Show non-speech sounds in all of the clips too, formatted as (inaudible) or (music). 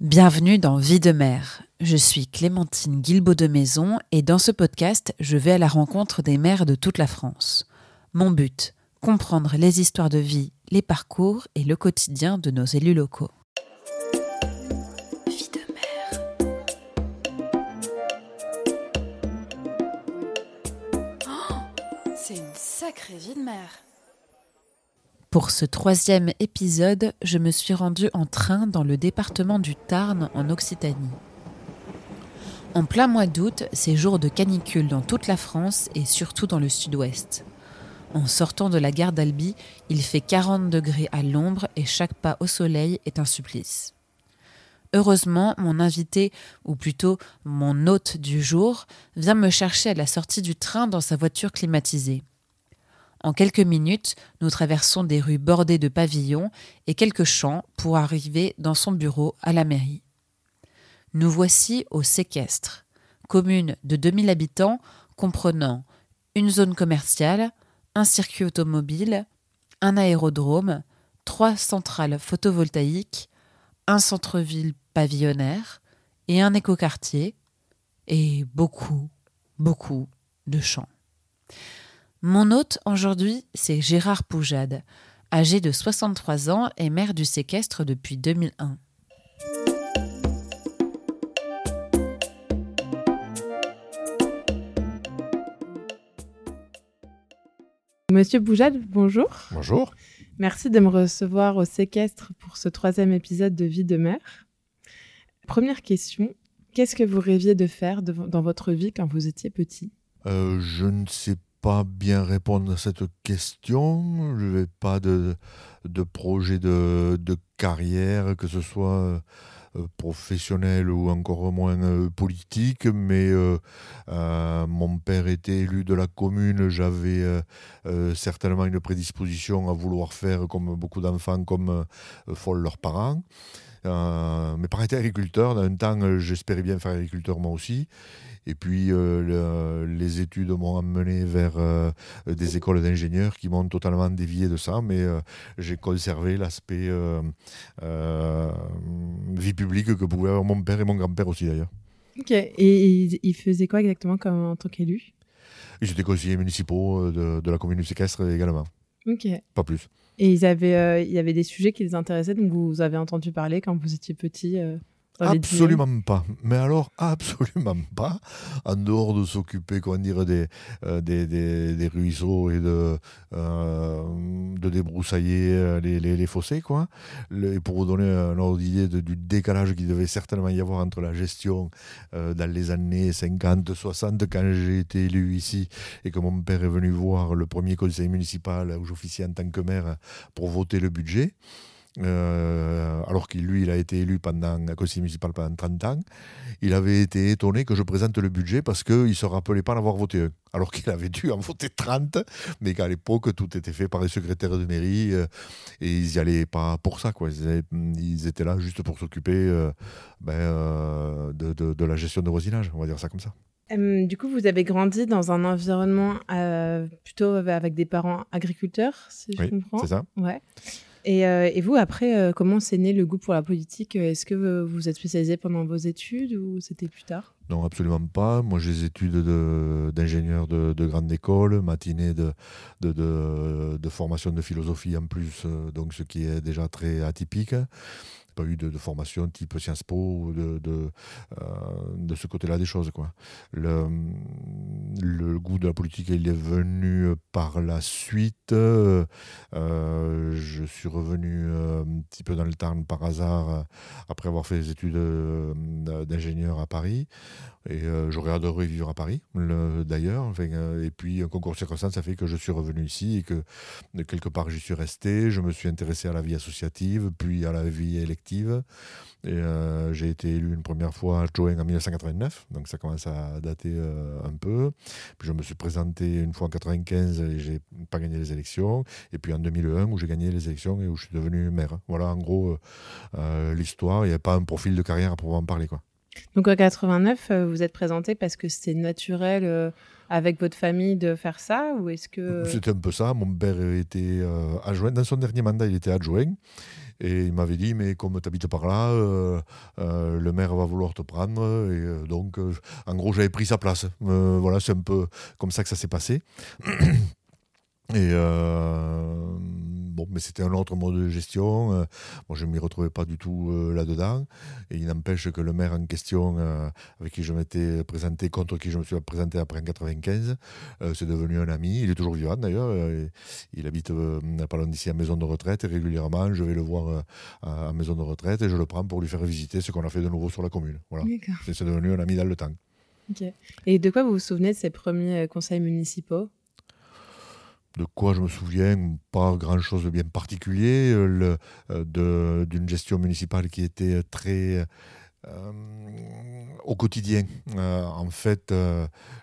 Bienvenue dans Vie de mère. Je suis Clémentine Guilbeault de Maison et dans ce podcast, je vais à la rencontre des mères de toute la France. Mon but, comprendre les histoires de vie, les parcours et le quotidien de nos élus locaux. Vie de mère. Oh, c'est une sacrée vie de mère. Pour ce troisième épisode, je me suis rendue en train dans le département du Tarn en Occitanie. En plein mois d'août, c'est jour de canicule dans toute la France et surtout dans le sud-ouest. En sortant de la gare d'Albi, il fait 40 degrés à l'ombre et chaque pas au soleil est un supplice. Heureusement, mon invité, ou plutôt mon hôte du jour, vient me chercher à la sortie du train dans sa voiture climatisée. En quelques minutes, nous traversons des rues bordées de pavillons et quelques champs pour arriver dans son bureau à la mairie. Nous voici au séquestre, commune de 2000 habitants comprenant une zone commerciale, un circuit automobile, un aérodrome, trois centrales photovoltaïques, un centre-ville pavillonnaire et un écoquartier, et beaucoup, beaucoup de champs. Mon hôte aujourd'hui, c'est Gérard Poujade, âgé de 63 ans et maire du séquestre depuis 2001. Monsieur Poujade, bonjour. Bonjour. Merci de me recevoir au séquestre pour ce troisième épisode de Vie de mère. Première question, qu'est-ce que vous rêviez de faire dans votre vie quand vous étiez petit? Euh, Je ne sais pas bien répondre à cette question. Je n'ai pas de, de projet de, de, carrière, que ce soit euh, professionnel ou encore moins euh, politique, mais euh, mon père était élu de la commune, j'avais certainement une prédisposition à vouloir faire comme beaucoup d'enfants, comme font leurs parents. mes parents étaient agriculteurs, dans un temps j'espérais bien faire agriculteur moi aussi. Et puis euh, les études m'ont amené vers euh, des écoles d'ingénieurs qui m'ont totalement dévié de ça, mais euh, j'ai conservé l'aspect vie publique que pouvaient avoir mon père et mon grand-père aussi d'ailleurs. Ok, et il faisait quoi exactement comme, en tant qu'élu J'étais conseiller municipaux de, de, la commune du séquestre également. Ok. Pas plus. Et ils avaient, il y avait des sujets qui les intéressaient, donc vous avez entendu parler quand vous étiez petit Absolument pas. Mais alors, absolument pas. En dehors de s'occuper, comment dire, des, euh, des, des, ruisseaux et de, euh, de débroussailler euh, les, les, fossés, quoi. et pour vous donner un ordre d'idée du décalage qu'il devait certainement y avoir entre la gestion dans les années 50, 60, quand j'ai été élu ici et que mon père est venu voir le premier conseil municipal où j'officiais en tant que maire pour voter le budget. Euh, alors qu'il lui, il a été élu pendant la conseil municipal pendant 30 ans, il avait été étonné que je présente le budget parce qu'il ne se rappelait pas d'avoir voté un. Alors qu'il avait dû en voter 30, mais qu'à l'époque, tout était fait par les secrétaires de mairie euh, et ils n'y allaient pas pour ça. Quoi. Ils, étaient là juste pour s'occuper euh, ben, de, de, la gestion de voisinage, on va dire ça comme ça. du coup, vous avez grandi dans un environnement plutôt avec des parents agriculteurs, si je comprends. C'est ça. Ouais. Euh, et, vous, après, euh, comment s'est né le goût pour la politique? Est-ce que vous êtes spécialisé pendant vos études ou c'était plus tard? Non, absolument pas. Moi, j'ai des études d'ingénieur de, grande école, matinée de, de, formation de philosophie en plus, euh, donc ce qui est déjà très atypique pas eu de, formation type Sciences Po de, de, euh, de ce côté-là des choses. Quoi. Le, le, goût de la politique, il est venu par la suite. Euh, je suis revenu un petit peu dans le temps par hasard après avoir fait des études d'ingénieur à Paris. Et j'aurais adoré vivre à Paris, d'ailleurs. Enfin, et puis, un concours circonstance, ça fait que je suis revenu ici et que quelque part j'y suis resté. Je me suis intéressé à la vie associative, puis à la vie élective et euh, j'ai été élu une première fois à Choeng en 1989, donc ça commence à dater euh, un peu. Puis je me suis présenté une fois en 1995 et j'ai pas gagné les élections. Et puis en 2001 où j'ai gagné les élections et où je suis devenu maire. Voilà en gros euh, l'histoire. Il n'y a pas un profil de carrière à pouvoir en parler. Quoi. Donc en 89, vous êtes présenté parce que c'était naturel avec votre famille de faire ça ou est-ce que C'était un peu ça. Mon père était adjoint dans son dernier mandat, il était adjoint. Et il m'avait dit, mais comme tu habites par là, euh, euh, le maire va vouloir te prendre. Et euh, donc, en gros, j'avais pris sa place. voilà, c'est un peu comme ça que ça s'est passé. (clears throat) Et bon, mais c'était un autre mode de gestion. moi, je ne m'y retrouvais pas du tout là-dedans. Et il n'empêche que le maire en question, avec qui je m'étais présenté, contre qui je me suis présenté après en 95, c'est devenu un ami. Il est toujours vivant d'ailleurs. il habite pas loin d'ici à maison de retraite. Et régulièrement, je vais le voir à, maison de retraite et je le prends pour lui faire visiter ce qu'on a fait de nouveau sur la commune. Voilà. C'est devenu un ami dans le temps. Et de quoi vous vous souvenez de ces premiers conseils municipaux? De quoi je me souviens, pas grand-chose de bien particulier, euh, euh, d'une gestion municipale qui était très euh, au quotidien. en fait,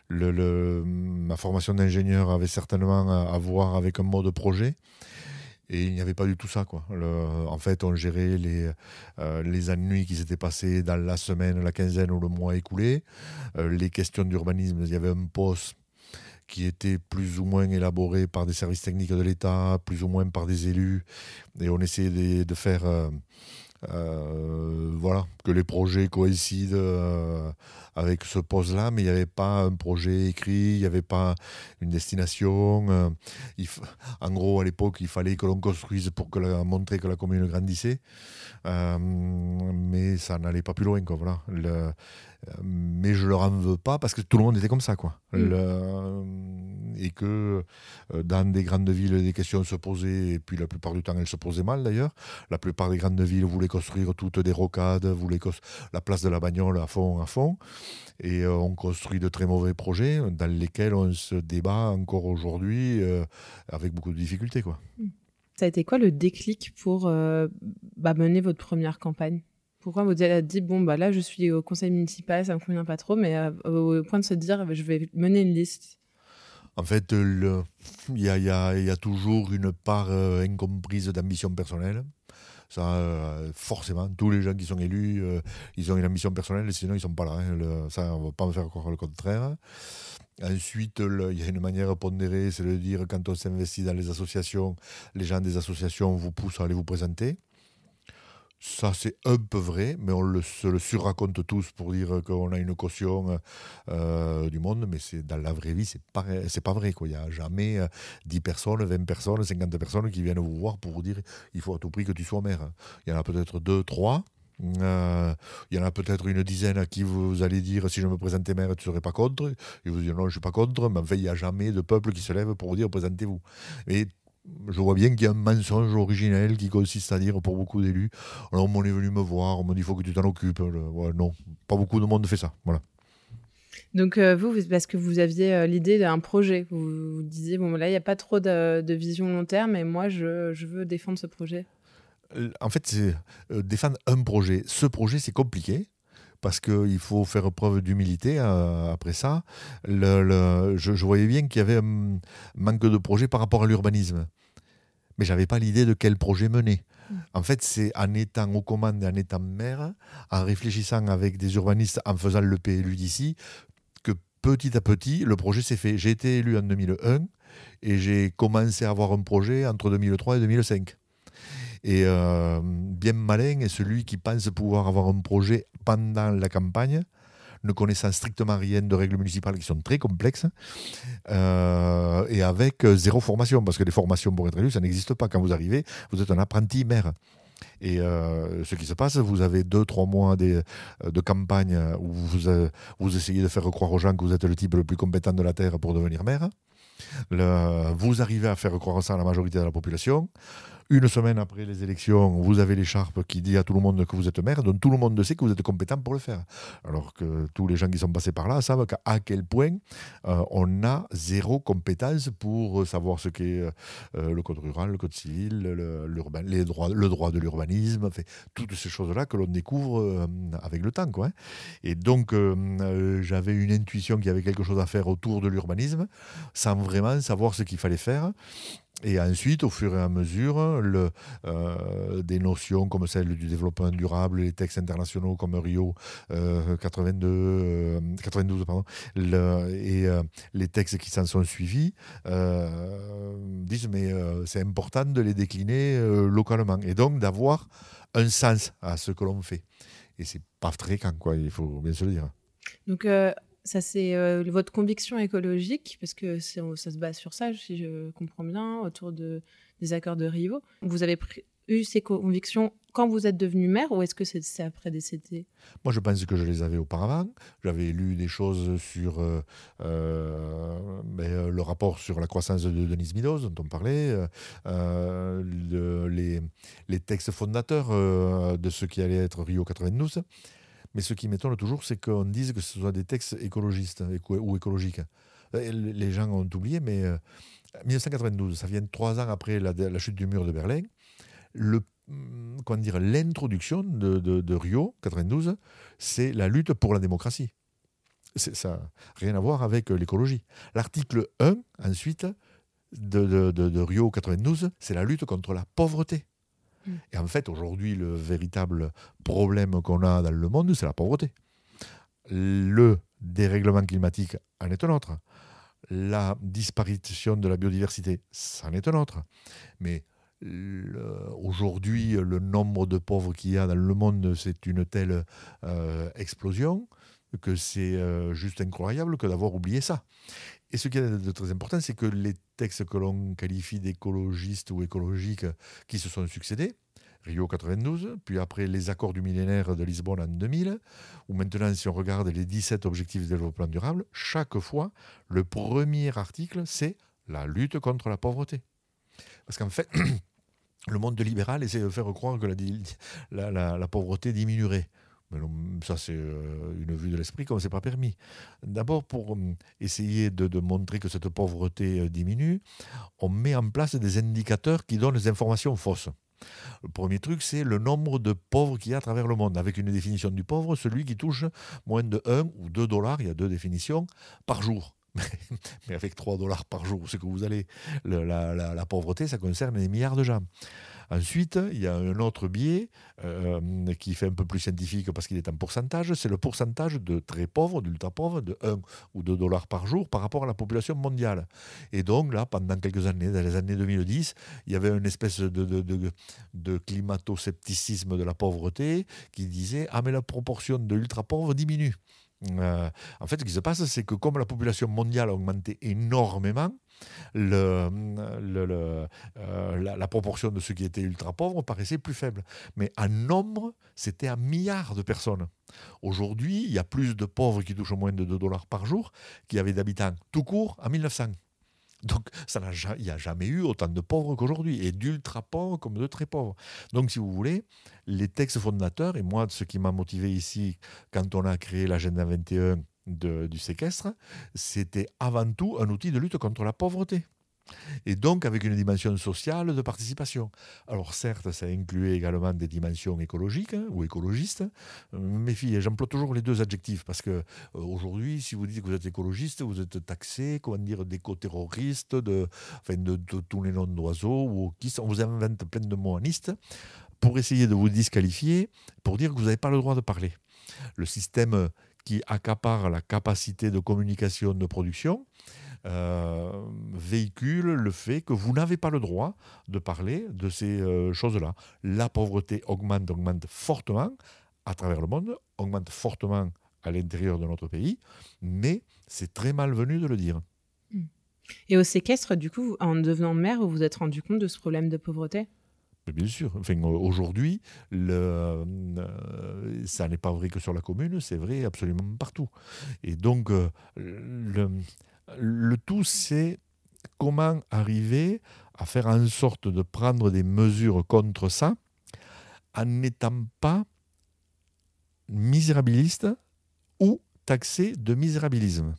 ma formation d'ingénieur avait certainement à, voir avec un mode projet. Et il n'y avait pas du tout ça. Quoi. en fait, on gérait les, les ennuis qui s'étaient passés dans la semaine, la quinzaine ou le mois écoulé. les questions d'urbanisme, il y avait un poste qui était plus ou moins élaboré par des services techniques de l'État, plus ou moins par des élus. Et on essayait de, faire euh, euh, voilà, que les projets coïncident euh, avec ce poste-là, mais il n'y avait pas un projet écrit, il n'y avait pas une destination. en gros, à l'époque, il fallait que l'on construise pour que montrer que la commune grandissait, mais ça n'allait pas plus loin. Quoi, mais je leur en veux pas parce que tout le monde était comme ça quoi mm. et que euh, dans des grandes villes des questions se posaient et puis la plupart du temps elles se posaient mal d'ailleurs la plupart des grandes villes voulaient construire toutes des rocades voulaient la place de la bagnole à fond à fond et euh, on construit de très mauvais projets dans lesquels on se débat encore aujourd'hui euh, avec beaucoup de difficultés quoi mm. ça a été quoi le déclic pour bah, mener votre première campagne? Pourquoi vous avez dit, bon, bah là, je suis au conseil municipal, ça me convient pas trop, mais euh, au point de se dire, je vais mener une liste En fait, il y a, a, toujours une part euh, incomprise d'ambition personnelle. Ça, euh, forcément, tous les gens qui sont élus, ils ont une ambition personnelle, sinon ils ne sont pas là. Hein. ça, ne va pas me faire croire le contraire. Ensuite, il y a une manière pondérée, c'est de dire quand on s'investit dans les associations, les gens des associations vous poussent à aller vous présenter. Ça, c'est un peu vrai, mais on le, se le surraconte tous pour dire qu'on a une caution euh, du monde, mais c'est dans la vraie vie, c'est pas, c'est pas vrai. Il n'y a jamais 10 euh, personnes, 20 personnes, 50 personnes qui viennent vous voir pour vous dire il faut à tout prix que tu sois maire. Il y en a peut-être 2, 3. Euh, il y en a peut-être une dizaine à qui vous allez dire si je me présentais maire, tu ne serais pas contre. Et vous dites non, je ne suis pas contre, mais enfin, il n'y a jamais de peuple qui se lève pour vous dire présentez-vous. Je vois bien qu'il y a un mensonge originel qui consiste à dire pour beaucoup d'élus alors on est venu me voir, on m'a dit il faut que tu t'en occupes. non, pas beaucoup de monde fait ça. Voilà. Donc euh, vous, parce que vous aviez euh, l'idée d'un projet, vous, vous disiez bon là il n'y a pas trop de, vision long terme et moi je, je veux défendre ce projet. Euh, en fait, c'est défendre un projet. Ce projet, c'est compliqué parce qu'il faut faire preuve d'humilité après ça. Le, je, je, voyais bien qu'il y avait un manque de projet par rapport à l'urbanisme mais j'avais pas l'idée de quel projet mener. Mm. En fait, c'est en étant aux commandes et en étant maire, en réfléchissant avec des urbanistes, en faisant le PLU d'ici, que petit à petit, le projet s'est fait. J'ai été élu en 2001 et j'ai commencé à avoir un projet entre 2003 et 2005. Et euh, bien malin est celui qui pense pouvoir avoir un projet pendant la campagne ne connaissant strictement rien de règles municipales qui sont très complexes, euh, et avec euh, zéro formation, parce que les formations pour être élu, ça n'existe pas. Quand vous arrivez, vous êtes un apprenti maire. Et euh, ce qui se passe, vous avez deux, trois mois de, campagne où vous, vous essayez de faire croire aux gens que vous êtes le type le plus compétent de la Terre pour devenir maire. vous arrivez à faire croire ça à la majorité de la population. Une semaine après les élections, vous avez l'écharpe qui dit à tout le monde que vous êtes maire, donc tout le monde sait que vous êtes compétent pour le faire. Alors que tous les gens qui sont passés par là savent à quel point euh, on a zéro compétence pour savoir ce qu'est euh, le code rural, le code civil, le, les droits, le droit de l'urbanisme, toutes ces choses-là que l'on découvre euh, avec le temps. Hein. Et donc, j'avais une intuition qu'il y avait quelque chose à faire autour de l'urbanisme, sans vraiment savoir ce qu'il fallait faire. Et ensuite, au fur et à mesure, euh, des notions comme celle du développement durable, les textes internationaux comme Rio 82, 92 pardon, et les textes qui s'en sont suivis disent mais c'est important de les décliner localement et donc d'avoir un sens à ce que l'on fait. Et c'est pas fréquent, quoi, il faut bien se le dire. Donc, ça, c'est euh, votre conviction écologique, parce que ça se base sur ça, si je comprends bien, autour de, des accords de Rio. Vous avez eu ces convictions quand vous êtes devenu maire ou est-ce que c'est après décédé Moi, je pense que je les avais auparavant. J'avais lu des choses sur euh, euh, ben, le rapport sur la croissance de Denise Midos, dont on parlait, les, les, textes fondateurs de ce qui allait être Rio 92. Mais ce qui m'étonne toujours, c'est qu'on dise que ce soit des textes écologistes ou écologiques. Euh, les gens ont oublié, mais 1992, euh, ça vient trois ans après la, chute du mur de Berlin. Hum, dire, l'introduction de, Rio 92, c'est la lutte pour la démocratie. Ça n'a rien à voir avec euh, l'écologie. L'article 1, ensuite, de, de Rio 92, c'est la lutte contre la pauvreté. Mm. Et en fait, aujourd'hui, le véritable problème qu'on a dans le monde, c'est la pauvreté. Le dérèglement climatique en est un autre. La disparition de la biodiversité, c'en est un autre. Mais aujourd'hui, le nombre de pauvres qu'il y a dans le monde, c'est une telle euh, explosion que c'est euh, juste incroyable que d'avoir oublié ça. Et ce qui est de très important, c'est que les textes que l'on qualifie d'écologistes ou écologiques qui se sont succédés, Rio 92, puis après les accords du millénaire de Lisbonne en 2000, ou maintenant si on regarde les 17 objectifs de développement durable, chaque fois, le premier article, c'est la lutte contre la pauvreté. Parce qu'en fait, (clears throat) le monde libéral essaie de faire croire que la, la pauvreté diminuerait. Mais ça, c'est euh, une vue de l'esprit comme c'est pas permis. D'abord, pour euh, essayer de, montrer que cette pauvreté euh, diminue, on met en place des indicateurs qui donnent des informations fausses. Le premier truc, c'est le nombre de pauvres qu'il y a à travers le monde, avec une définition du pauvre, celui qui touche moins de 1 ou 2 dollars, il y a deux définitions, par jour. (laughs) Mais avec 3 dollars par jour, c'est que vous allez. La, pauvreté, ça concerne des milliards de gens. Ensuite, il y a un autre biais euh, qui fait un peu plus scientifique parce qu'il est en pourcentage, c'est le pourcentage de très pauvres, d'ultra pauvres, de 1 ou 2 dollars par jour par rapport à la population mondiale. Et donc là, pendant quelques années, dans les années 2010, il y avait une espèce de, climato-scepticisme de la pauvreté qui disait Ah mais la proportion de l'ultra pauvres diminue. Euh, en fait, ce qui se passe, c'est que comme la population mondiale a augmenté énormément, euh, la, proportion de ceux qui étaient ultra pauvres paraissait plus faible. Mais en nombre, c'était un milliard de personnes. Aujourd'hui, il y a plus de pauvres qui touchent moins de 2 dollars par jour qu'il y avait d'habitants tout court en 1900. Donc, ça il n'y a jamais eu autant de pauvres qu'aujourd'hui, et d'ultra pauvres comme de très pauvres. Donc, si vous voulez, les textes fondateurs, et moi, ce qui m'a motivé ici, quand on a créé l'agenda 21 du séquestre, c'était avant tout un outil de lutte contre la pauvreté. Et donc avec une dimension sociale de participation. Alors certes, ça incluait également des dimensions écologiques hein, ou écologistes. Mes filles, j'emploie toujours les deux adjectifs parce que euh, aujourd'hui, si vous dites que vous êtes écologiste, vous êtes taxé, comment dire, d'éco-terroriste, de, enfin, de, tous les noms d'oiseaux, ou qui on vous invente plein de mots anistes pour essayer de vous disqualifier, pour dire que vous n'avez pas le droit de parler. Le système qui accapare la capacité de communication de production, euh, véhicule le fait que vous n'avez pas le droit de parler de ces euh, choses-là. La pauvreté augmente, augmente fortement à travers le monde, augmente fortement à l'intérieur de notre pays, mais c'est très malvenu de le dire. Hmm. Et au séquestre, du coup, en devenant maire, vous vous êtes rendu compte de ce problème de pauvreté? Bien sûr. Enfin, aujourd'hui, euh, ça n'est pas vrai que sur la commune, c'est vrai absolument partout. Et donc, euh, le, le tout, c'est comment arriver à faire en sorte de prendre des mesures contre ça en n'étant pas misérabiliste ou taxé de misérabilisme.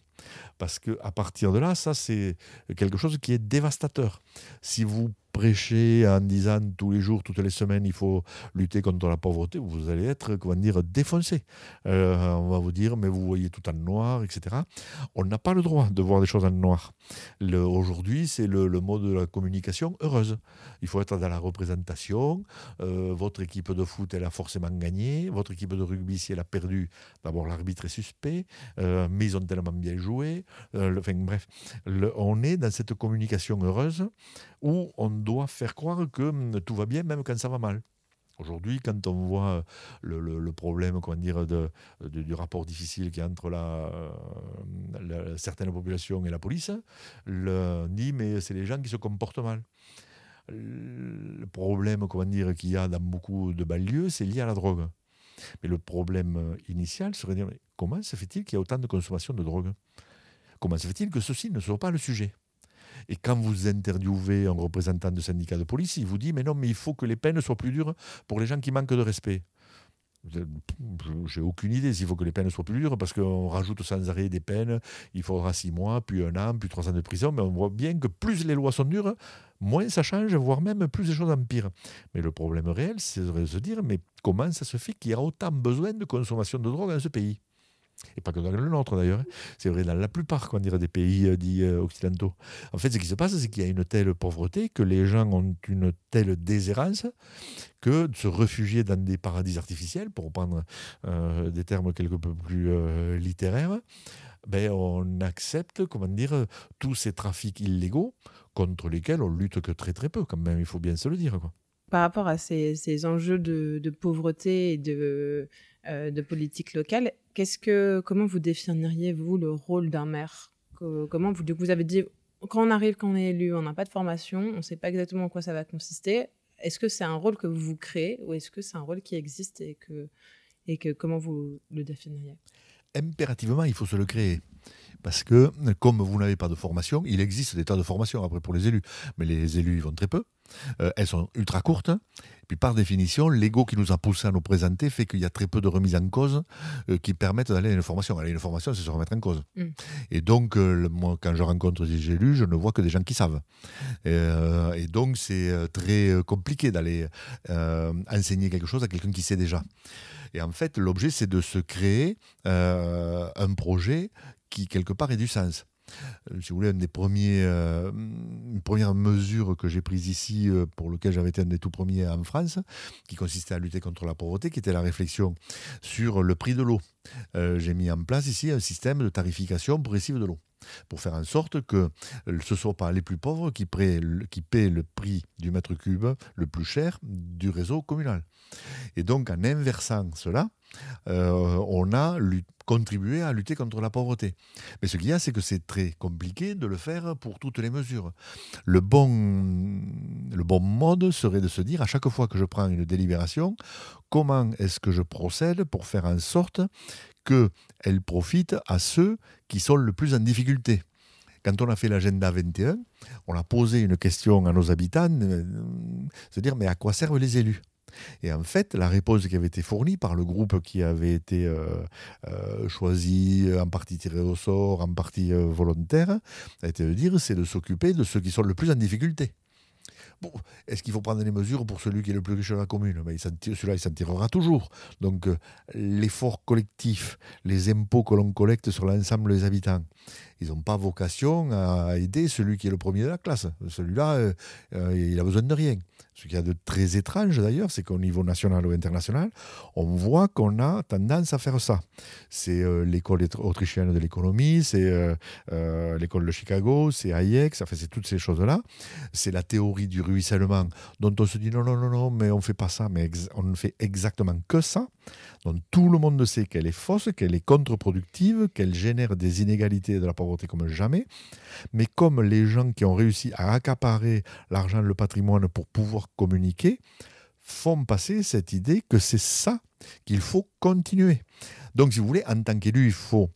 Parce qu'à partir de là, ça, c'est quelque chose qui est dévastateur. Si vous prêcher en disant tous les jours, toutes les semaines, il faut lutter contre la pauvreté, vous allez être, comment dire, défoncé. Euh, on va vous dire, mais vous voyez tout en noir, etc. On n'a pas le droit de voir des choses en noir. Aujourd'hui, c'est le, mode de la communication heureuse. Il faut être dans la représentation. Euh, votre équipe de foot, elle a forcément gagné. Votre équipe de rugby, si elle a perdu, d'abord l'arbitre est suspect, euh, mais ils ont tellement bien joué. enfin, bref, on est dans cette communication heureuse où on doit faire croire que hum, tout va bien même quand ça va mal. Aujourd'hui, quand on voit le, problème comment dire, du rapport difficile qu'il y a entre la, certaines populations et la police, on dit mais c'est les gens qui se comportent mal. Le problème comment dire, qu'il y a dans beaucoup de banlieues, c'est lié à la drogue. Mais le problème initial serait de dire comment se fait-il qu'il y a autant de consommation de drogue? Comment se fait-il que ceci ne soit pas le sujet? Et quand vous interviewez un représentant de syndicat de police, il vous dit Mais non, mais il faut que les peines soient plus dures pour les gens qui manquent de respect. J'ai aucune idée s'il faut que les peines soient plus dures parce qu'on rajoute sans arrêt des peines. Il faudra six mois, puis un an, puis trois ans de prison. Mais on voit bien que plus les lois sont dures, moins ça change, voire même plus les choses empirent. Mais le problème réel, c'est de se dire mais comment ça se fait qu'il y a autant besoin de consommation de drogue dans ce pays? Et pas que dans le nôtre d'ailleurs. Hein. C'est vrai dans la plupart qu'on dirait, des pays euh, dits euh, occidentaux. En fait, ce qui se passe, c'est qu'il y a une telle pauvreté que les gens ont une telle déshérence que de se réfugier dans des paradis artificiels, pour reprendre euh, des termes quelque peu plus littéraires, ben, on accepte comment dire, tous ces trafics illégaux contre lesquels on lutte que très très peu, quand même, il faut bien se le dire. Par rapport à ces, enjeux de, pauvreté et de politique locale, Qu'est-ce que, comment vous définiriez, vous, le rôle d'un maire? Comment vous, vous avez dit, quand on arrive, quand on est élu, on n'a pas de formation, on ne sait pas exactement en quoi ça va consister. Est-ce que c'est un rôle que vous créez ou est-ce que c'est un rôle qui existe et que, et que comment vous le définiriez? Impérativement, il faut se le créer. Parce que, comme vous n'avez pas de formation, il existe des tas de formations après pour les élus, mais les élus, ils vont très peu. Euh, elles sont ultra courtes. Puis par définition, l'ego qui nous a poussé à nous présenter fait qu'il y a très peu de remises en cause euh, qui permettent d'aller à une formation. Aller à une formation, c'est se remettre en cause. Mm. Et donc, euh, moi, quand je rencontre des élus, je ne vois que des gens qui savent. et donc, c'est très compliqué d'aller enseigner quelque chose à quelqu'un qui sait déjà. Et en fait, l'objet, c'est de se créer un projet qui, quelque part, ait du sens. Euh, si vous voulez, une des premiers, euh, que j'ai prise ici, euh, pour lequel j'avais été un des tout premiers en France, qui consistait à lutter contre la pauvreté, qui était la réflexion sur le prix de l'eau. j'ai mis en place ici un système de tarification progressive de l'eau pour faire en sorte que ce ne soient pas les plus pauvres qui paient, le prix du mètre cube le plus cher du réseau communal. Et donc en inversant cela, on a lutté contribuer à lutter contre la pauvreté. Mais ce qu'il y a, c'est que c'est très compliqué de le faire pour toutes les mesures. Le bon, le bon mode serait de se dire, à chaque fois que je prends une délibération, comment est-ce que je procède pour faire en sorte qu'elle profite à ceux qui sont le plus en difficulté quand on a fait l'agenda 21, on a posé une question à nos habitants, euh, se dire mais à quoi servent les élus? Et en fait, la réponse qui avait été fournie par le groupe qui avait été euh, euh, choisi, en partie tiré au sort, en partie euh, volontaire, a été de dire c'est de s'occuper de ceux qui sont le plus en difficulté. Est-ce qu'il faut prendre des mesures pour celui qui est le plus riche de la commune? Ben, Celui-là, il s'en tirera toujours. Donc, l'effort collectif, les impôts que l'on collecte sur l'ensemble des habitants, ils n'ont pas vocation à aider celui qui est le premier de la classe. Celui-là, il a besoin de rien. Ce qu'il y a de très étrange d'ailleurs, c'est qu'au niveau national ou international, on voit qu'on a tendance à faire ça. C'est euh, l'école autrichienne de l'économie, c'est euh, euh, l'école de Chicago, c'est Hayek, ça fait c'est toutes ces choses-là. C'est la théorie du ruissellement dont on se dit non, non, non, non, mais on ne fait pas ça, mais on ne fait exactement que ça. Donc tout le monde sait qu'elle est fausse, qu'elle est contre-productive, qu'elle génère des inégalités et de la pauvreté comme jamais. Mais comme les gens qui ont réussi à accaparer l'argent, le patrimoine pour pouvoir communiquer, font passer cette idée que c'est ça qu'il faut continuer. Donc si vous voulez, en tant qu'élu, il faut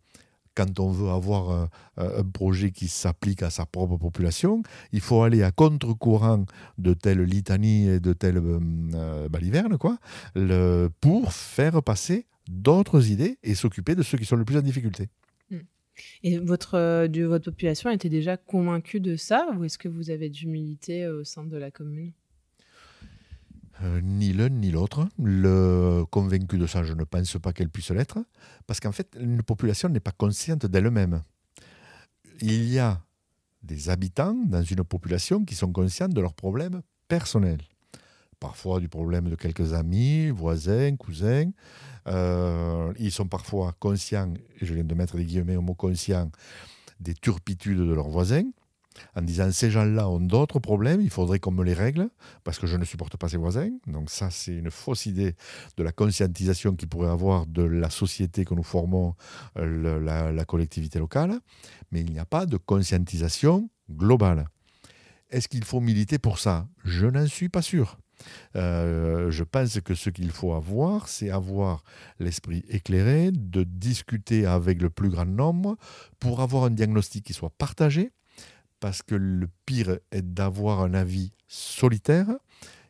quand on veut avoir un, projet qui s'applique à sa propre population, il faut aller à contre-courant de telle litanie et de telle euh, euh, baliverne, quoi, pour faire passer d'autres idées et s'occuper de ceux qui sont le plus en difficulté. Hmm. Et votre, de, votre population était déjà convaincue de ça ou est-ce que vous avez d'humilité au sein de la commune? Ni l'un ni l'autre. Le convaincu de ça, je ne pense pas qu'elle puisse l'être, parce qu'en fait, une population n'est pas consciente d'elle-même. Il y a des habitants dans une population qui sont conscients de leurs problèmes personnels. Parfois du problème de quelques amis, voisins, cousins. Euh, ils sont parfois conscients, et je viens de mettre des guillemets au mot conscient, des turpitudes de leurs voisins en disant ces gens-là ont d'autres problèmes, il faudrait qu'on me les règle, parce que je ne supporte pas ces voisins. Donc ça, c'est une fausse idée de la conscientisation qu'il pourrait avoir de la société que nous formons, euh, la, collectivité locale, mais il n'y a pas de conscientisation globale. Est-ce qu'il faut militer pour ça? Je n'en suis pas sûr. Euh, je pense que ce qu'il faut avoir, c'est avoir l'esprit éclairé, de discuter avec le plus grand nombre pour avoir un diagnostic qui soit partagé, parce que le pire est d'avoir un avis solitaire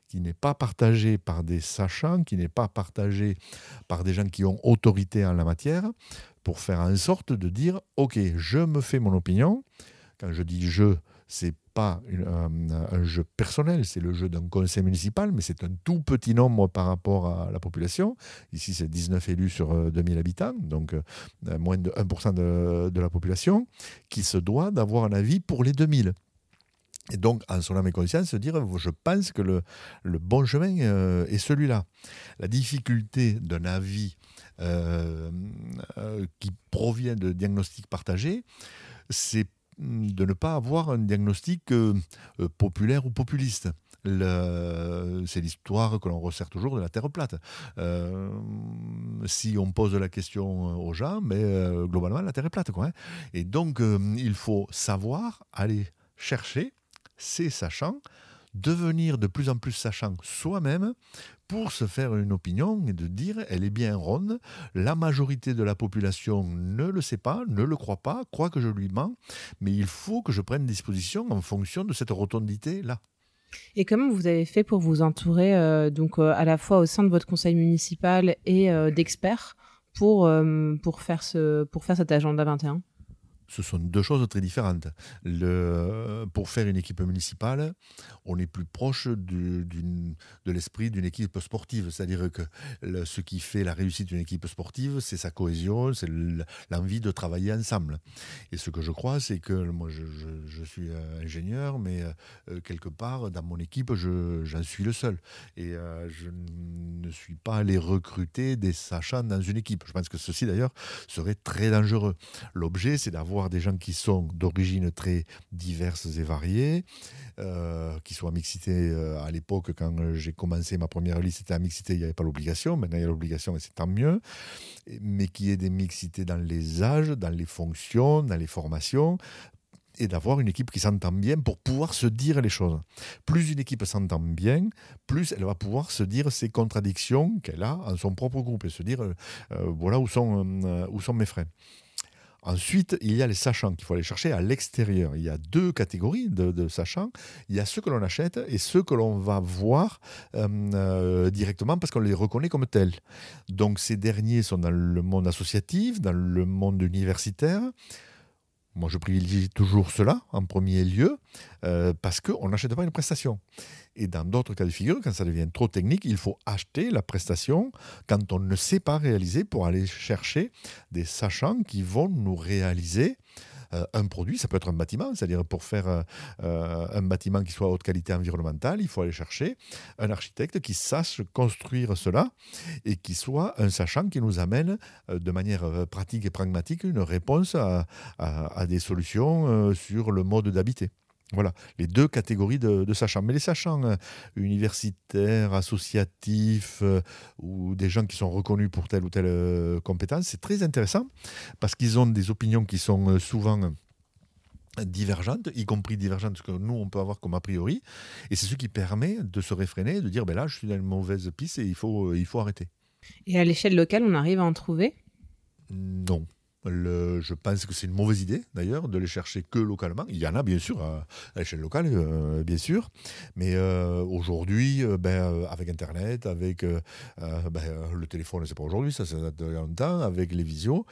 qui n'est pas partagé par des sachants, qui n'est pas partagé par des gens qui ont autorité en la matière, pour faire en sorte de dire, OK, je me fais mon opinion. Quand je dis je, c'est pas un, jeu personnel, c'est le jeu d'un conseil municipal, mais c'est un tout petit nombre par rapport à la population. Ici, c'est 19 élus sur 2000 euh, habitants, donc euh, moins de 1% de, la population, qui se doit d'avoir un avis pour les 2000. Et donc, en son âme et conscience, se dire, je pense que le, bon chemin euh, est celui-là. La difficulté d'un avis qui provient de diagnostics partagés, c'est de ne pas avoir un diagnostic euh, euh, populaire ou populiste. C'est l'histoire que l'on resserre toujours de la Terre plate. Euh, si on pose la question aux gens, mais globalement, la Terre est plate. Quoi, hein. Et donc, il faut savoir aller chercher ces sachants devenir de plus en plus sachant soi-même pour se faire une opinion et de dire elle est bien ronde. La majorité de la population ne le sait pas, ne le croit pas, croit que je lui mens, mais il faut que je prenne disposition en fonction de cette rotondité-là. Et comment vous avez fait pour vous entourer, euh, donc euh, à la fois au sein de votre conseil municipal et euh, d'experts pour, pour, faire ce, pour faire cet agenda 21 ce sont deux choses très différentes. Pour faire une équipe municipale, on est plus proche de l'esprit d'une équipe sportive. C'est-à-dire que ce qui fait la réussite d'une équipe sportive, c'est sa cohésion, c'est l'envie de travailler ensemble. Et ce que je crois, c'est que moi, je, suis ingénieur, mais euh, quelque part, dans mon équipe, j'en suis le seul. Et euh, je ne suis pas allé recruter des sachants dans une équipe. Je pense que ceci, d'ailleurs, serait très dangereux. L'objet, c'est d'avoir des gens qui sont d'origine très diverses et variées, euh, qui sont à mixité euh, à l'époque, quand j'ai commencé ma première liste, c'était à mixité, il n'y avait pas l'obligation, maintenant il y a l'obligation et c'est tant mieux, mais qui est des mixités dans les âges, dans les fonctions, dans les formations, et d'avoir une équipe qui s'entend bien pour pouvoir se dire les choses. Plus une équipe s'entend bien, plus elle va pouvoir se dire ses contradictions qu'elle a en son propre groupe et se dire euh, voilà où sont, où sont mes freins. Ensuite, il y a les sachants qu'il faut aller chercher à l'extérieur. Il y a deux catégories de, sachants. Il y a ceux que l'on achète et ceux que l'on va voir euh, euh, directement parce qu'on les reconnaît comme tels. Donc ces derniers sont dans le monde associatif, dans le monde universitaire. Moi, je privilégie toujours cela en premier lieu euh, parce qu'on n'achète pas une prestation. Et dans d'autres cas de figure, quand ça devient trop technique, il faut acheter la prestation quand on ne sait pas réaliser pour aller chercher des sachants qui vont nous réaliser un produit, ça peut être un bâtiment, c'est-à-dire pour faire euh, euh, un bâtiment qui soit haute qualité environnementale, il faut aller chercher un architecte qui sache construire cela et qui soit un sachant qui nous amène de manière pratique et pragmatique une réponse à des solutions sur le mode d'habiter. Voilà, les deux catégories de, sachants. Mais les sachants euh, universitaires, associatifs euh, ou des gens qui sont reconnus pour telle ou telle euh, compétence, c'est très intéressant parce qu'ils ont des opinions qui sont souvent divergentes, y compris divergentes ce que nous on peut avoir comme a priori, et c'est ce qui permet de se réfréner, de dire ben là je suis dans une mauvaise piste et il faut, il faut arrêter. Et à l'échelle locale, on arrive à en trouver? Non. Je pense que c'est une mauvaise idée, d'ailleurs, de les chercher que localement. Il y en a, bien sûr, à, l'échelle locale, euh, bien sûr. Mais euh, aujourd'hui, euh, ben, avec Internet, avec ben, le téléphone, c'est pas aujourd'hui, ça, ça date de longtemps, avec les visios,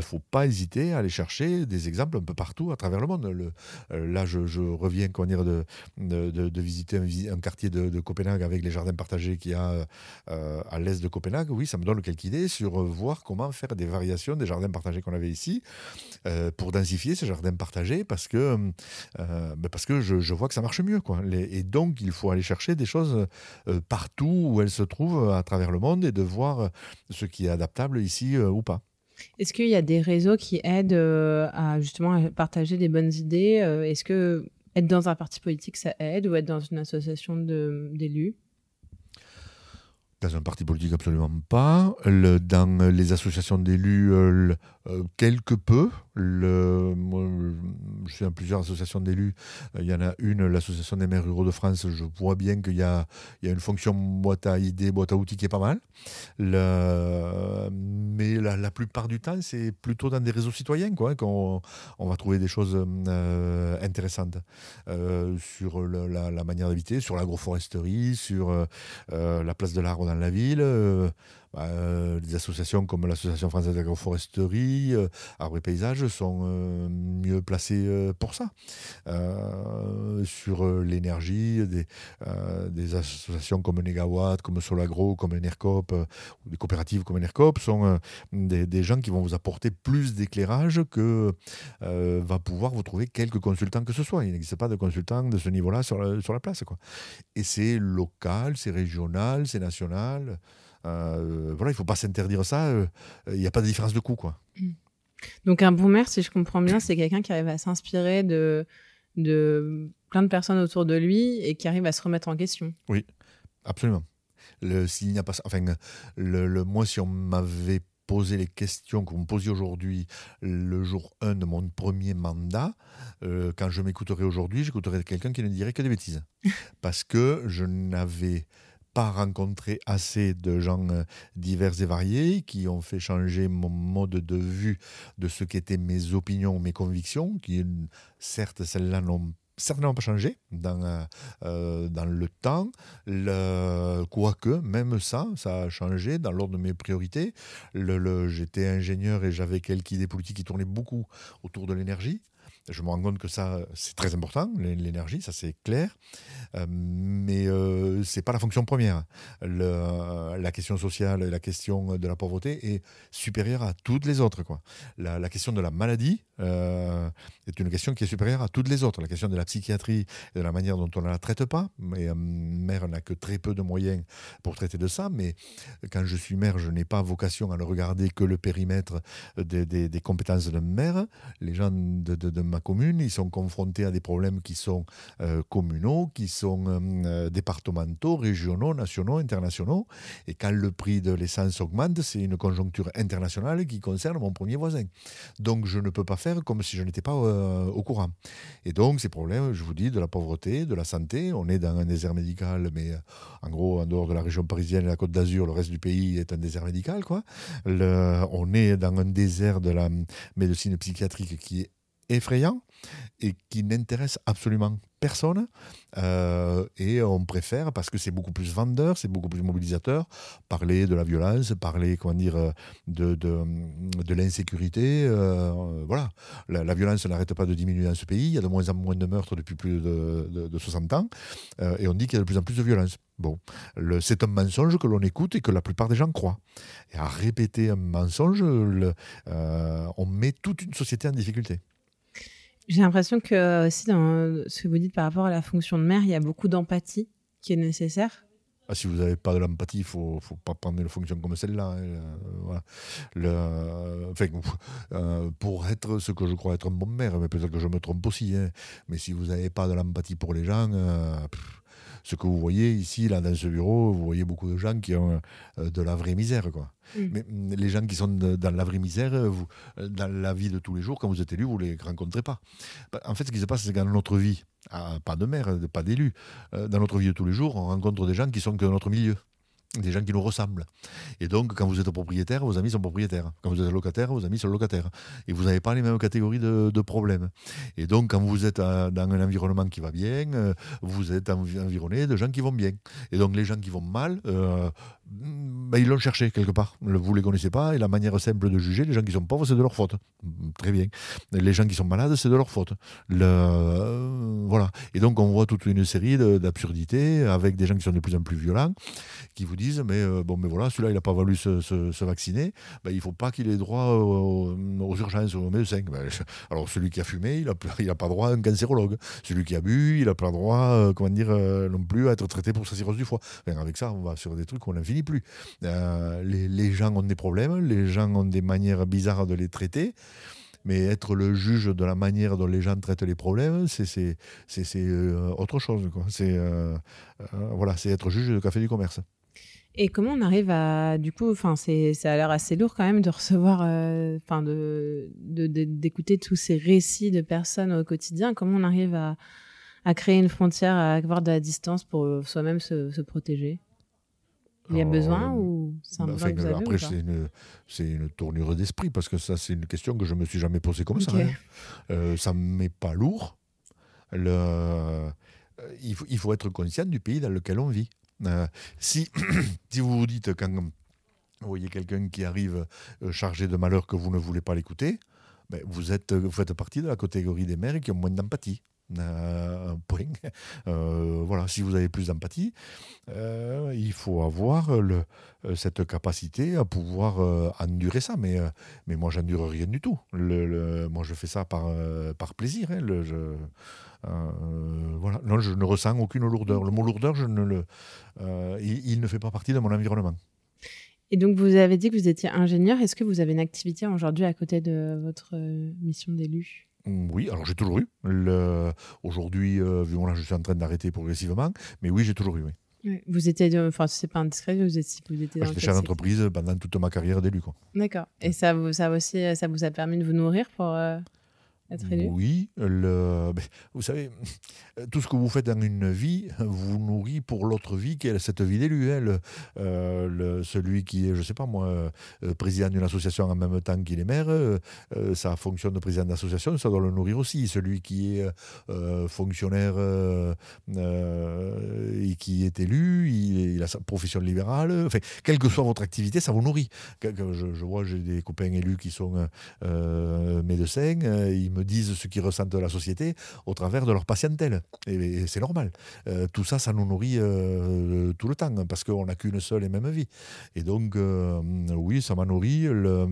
faut pas hésiter à aller chercher des exemples un peu partout à travers le monde. Là, je, reviens de, de, visiter un, quartier de, Copenhague avec les jardins partagés qu'il y a à l'est de Copenhague. Oui, ça me donne quelques idées sur voir comment faire des variations des jardins partagés qu'on avait ici euh, pour densifier ces jardins partagés parce que, euh, ben parce que je, vois que ça marche mieux. Quoi. et donc, il faut aller chercher des choses euh, partout où elles se trouvent à travers le monde et de voir ce qui est adaptable ici ou pas. Est-ce qu'il y a des réseaux qui aident à justement partager des bonnes idées Est-ce que être dans un parti politique, ça aide ou être dans une association d'élus? Dans un parti politique, absolument pas. dans les associations d'élus, euh, quelque peu. Je suis dans plusieurs associations d'élus. Il y en a une, l'association des maires ruraux de France. Je vois bien qu'il y a, une fonction boîte à idées, boîte à outils qui est pas mal. Mais la, plupart du temps, c'est plutôt dans des réseaux citoyens quoi, qu'on on va trouver des choses euh, intéressantes euh, sur la, la, manière d'habiter, sur l'agroforesterie, sur la place de l'arbre dans la ville. Bah, euh, des associations comme l'Association française d'agroforesterie, euh, Arbre et Paysage sont euh, mieux placées pour ça. sur l'énergie, des, associations comme Negawatt, comme Solagro, comme Enercop, ou des coopératives comme Enercop sont des, des, gens qui vont vous apporter plus d'éclairage que va pouvoir vous trouver quelques consultants que ce soit. Il n'existe pas de consultants de ce niveau-là sur la, sur la place. Quoi. Et c'est local, c'est régional, c'est national. Euh, voilà, il ne faut pas s'interdire ça. Euh, il n'y a pas de différence de coût. Quoi. Mm. Donc un bon maire, si je comprends bien, c'est quelqu'un qui arrive à s'inspirer de, de plein de personnes autour de lui et qui arrive à se remettre en question. Oui, absolument. Le, s'il n'y a pas, enfin, le, le, moi, si on m'avait posé les questions que vous me posiez aujourd'hui, le jour 1 de mon premier mandat, euh, quand je m'écouterai aujourd'hui, j'écouterai quelqu'un qui ne dirait que des bêtises. (laughs) Parce que je n'avais pas rencontré assez de gens euh, divers et variés qui ont fait changer mon mode de vue de ce qu'étaient mes opinions, mes convictions, qui certes celles-là n'ont certainement pas changé dans, euh, euh, dans le temps. Quoique, même ça, ça a changé dans l'ordre de mes priorités. Le, J'étais ingénieur et j'avais quelques idées politiques qui tournaient beaucoup autour de l'énergie. Je me rends compte que ça, c'est très important, l'énergie, ça c'est clair, euh, mais euh, ce n'est pas la fonction première. la question sociale et la question de la pauvreté est supérieure à toutes les autres. Quoi. La, question de la maladie euh, est une question qui est supérieure à toutes les autres. La question de la psychiatrie et de la manière dont on ne la traite pas, mais maire n'a que très peu de moyens pour traiter de ça, mais quand je suis maire, je n'ai pas vocation à ne regarder que le périmètre des, compétences de maire. Les gens de, ma commune, ils sont confrontés à des problèmes qui sont euh, communaux, qui sont euh, euh, départementaux, régionaux, nationaux, internationaux. Et quand le prix de l'essence augmente, c'est une conjoncture internationale qui concerne mon premier voisin. Donc je ne peux pas faire comme si je n'étais pas au courant. Et donc ces problèmes, je vous dis, de la pauvreté, de la santé, on est dans un désert médical, mais en gros, en dehors de la région parisienne et la Côte d'Azur, le reste du pays est un désert médical. Quoi. on est dans un désert de la médecine psychiatrique qui est effrayant et qui n'intéresse absolument personne. Euh, et on préfère, parce que c'est beaucoup plus vendeur, c'est beaucoup plus mobilisateur, parler de la violence, parler comment dire, de, de, de l'insécurité. Euh, voilà. La, violence n'arrête pas de diminuer dans ce pays. Il y a de moins en moins de meurtres depuis plus de, de 60 ans. Euh, et on dit qu'il y a de plus en plus de violence. Bon, c'est un mensonge que l'on écoute et que la plupart des gens croient. Et à répéter un mensonge, on met toute une société en difficulté. J'ai l'impression que euh, aussi dans ce que vous dites par rapport à la fonction de mère, il y a beaucoup d'empathie qui est nécessaire. Ah, si vous n'avez pas de l'empathie, il faut, faut, pas prendre une fonction comme celle-là. Hein, euh, enfin, euh, pour être ce que je crois être un bon maire, mais peut-être que je me trompe aussi, hein, mais si vous n'avez pas de l'empathie pour les gens, ce que vous voyez ici, là, dans ce bureau, vous voyez beaucoup de gens qui ont euh, de la vraie misère. Quoi. Mais mm, les gens qui sont dans la vraie misère, euh, vous, euh, dans la vie de tous les jours, quand vous êtes élu, vous ne les rencontrez pas. Bah, en fait, ce qui se passe, c'est que dans notre vie, pas de maire, pas d'élu, dans notre vie de tous les jours, on rencontre des gens qui sont que dans notre milieu. Des gens qui nous ressemblent. Et donc, quand vous êtes propriétaire, vos amis sont propriétaires. Quand vous êtes locataire, vos amis sont locataires. Et vous n'avez pas les mêmes catégories de, problèmes. Et donc, quand vous êtes euh, dans un environnement qui va bien, euh, vous êtes environné de gens qui vont bien. Et donc, les gens qui vont mal, euh, ben, ils l'ont cherché quelque part. Vous ne les connaissez pas. Et la manière simple de juger, les gens qui sont pauvres, c'est de leur faute. Très bien. Les gens qui sont malades, c'est de leur faute. Le, voilà. Et donc, on voit toute une série d'absurdités avec des gens qui sont de plus en plus violents, qui vous disent mais euh, bon mais voilà celui-là il n'a pas voulu se, vacciner. Ben, il faut pas qu'il ait droit aux, urgences aux médecins. Ben, (laughs) alors celui qui a fumé il n'a pas droit à un cancérologue. Celui qui a bu il n'a pas droit euh, comment dire euh, non plus à être traité pour sa cirrhose du foie. Avec ça on va sur des trucs qu'on n'en finit plus. Les, gens ont des problèmes les gens ont des manières bizarres de les traiter. Mais être le juge de la manière dont les gens traitent les problèmes, c'est autre chose. Voilà, c'est être juge de café du commerce. Et comment on arrive à, du coup, enfin, c'est, ça a l'air assez lourd quand même de recevoir, euh, enfin, de, d'écouter tous ces récits de personnes au quotidien. Comment on arrive à, à créer une frontière, à avoir de la distance pour soi-même se, protéger? Il y a besoin ou c'est un bah, besoin que vous avez, Après, c'est une, tournure d'esprit parce que ça, c'est une question que je me suis jamais posée comme ça. Hein. Euh, ça me met pas lourd. Le, euh, il, faut, il faut être conscient du pays dans lequel on vit. Euh, (clears throat) si, vous vous dites quand vous voyez quelqu'un qui arrive euh, chargé de malheur que vous ne voulez pas l'écouter, ben vous, êtes, vous faites partie de la catégorie des mères qui ont moins d'empathie. Euh, (laughs) voilà, si vous avez plus d'empathie, il faut avoir cette capacité à pouvoir endurer ça. Mais, mais moi, j'endure rien du tout. Moi, je fais ça par, plaisir. Hein, euh, voilà. Non, je ne ressens aucune lourdeur. Le mot lourdeur, je ne le, euh, il, ne fait pas partie de mon environnement. Et donc, vous avez dit que vous étiez ingénieur. Est-ce que vous avez une activité aujourd'hui à côté de votre euh, mission d'élu? Mm, oui, alors j'ai toujours eu. Aujourd'hui, vu là, je suis en train d'arrêter progressivement, mais oui, j'ai toujours eu. Oui. Vous étiez, enfin, c'est pas indiscret, vous étiez, vous étiez dans J'étais chef d'entreprise pendant toute ma carrière d'élu. D'accord. Et ça, vous, ça aussi, ça vous a permis de vous nourrir pour oui, le, vous savez, tout ce que vous faites dans une vie vous nourrit pour l'autre vie qui est cette vie d'élu. Hein, euh, celui qui est, je ne sais pas moi, euh, président d'une association en même temps qu'il est maire, euh, ça fonctionne de président d'association, ça doit le nourrir aussi. Celui qui est fonctionnaire et qui est élu, il, a sa profession libérale. Enfin, quelle que soit votre activité, ça vous nourrit. Je, vois, j'ai des copains élus qui sont médecins, disent ce qu'ils ressentent de la société au travers de leur patientèle. Et, c'est normal. Euh, tout ça, ça nous nourrit euh, tout le temps, parce qu'on n'a qu'une seule et même vie. Et donc, euh, oui, ça m'a nourri, le,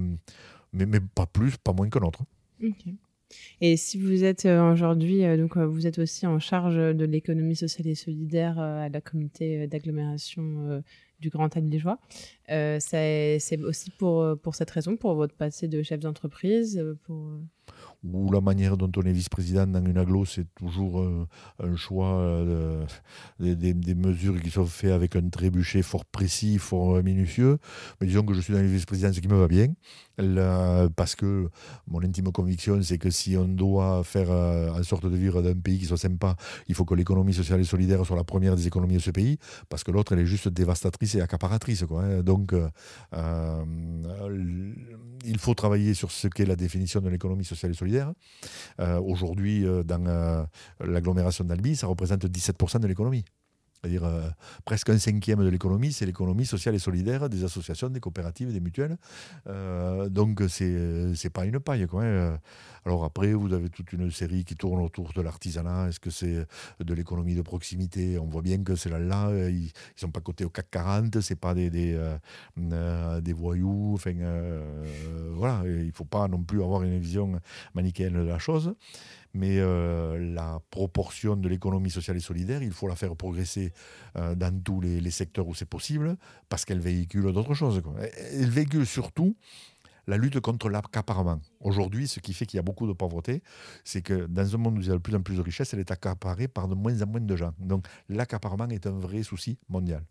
mais, mais, pas plus, pas moins que l'autre. Et si vous êtes aujourd'hui, donc vous êtes aussi en charge de l'économie sociale et solidaire à la comité d'agglomération du Grand Liégeois. c'est aussi pour, pour cette raison, pour votre passé de chef d'entreprise ou la manière dont on est vice-président dans une aglo, c'est toujours euh, un choix euh, des, mesures qui sont faites avec un trébuchet fort précis, fort euh, minutieux. Mais disons que je suis dans les vice-présidents, ce qui me va bien, parce que mon intime conviction, c'est que si on doit faire en sorte de vivre d'un pays qui soit sympa, il faut que l'économie sociale et solidaire soit la première des économies de ce pays, parce que l'autre, elle est juste dévastatrice et accaparatrice. Quoi, hein. Donc, il faut travailler sur ce qu'est la définition de l'économie sociale et solidaire euh, aujourd'hui, euh, dans euh, l'agglomération d'Albi, ça représente 17% de l'économie. C'est-à-dire presque un cinquième de l'économie, c'est l'économie sociale et solidaire des associations, des coopératives, des mutuelles. donc, c'est n'est pas une paille. Quoi, hein. Alors après, vous avez toute une série qui tourne autour de l'artisanat. Est-ce que c'est de l'économie de proximité? On voit bien que c'est là-là. Ils ne sont pas cotés au CAC 40, ce pas des, des, des voyous. Enfin, voilà, il faut pas non plus avoir une vision manichéenne de la chose mais euh, la proportion de l'économie sociale et solidaire, il faut la faire progresser euh, dans tous les, secteurs où c'est possible, parce qu'elle véhicule d'autres choses. Elle véhicule surtout la lutte contre l'accaparement. Aujourd'hui, ce qui fait qu'il y a beaucoup de pauvreté, c'est que dans un monde où il y a de plus en plus de richesse, elle est accaparée par de moins en moins de gens. Donc l'accaparement est un vrai souci mondial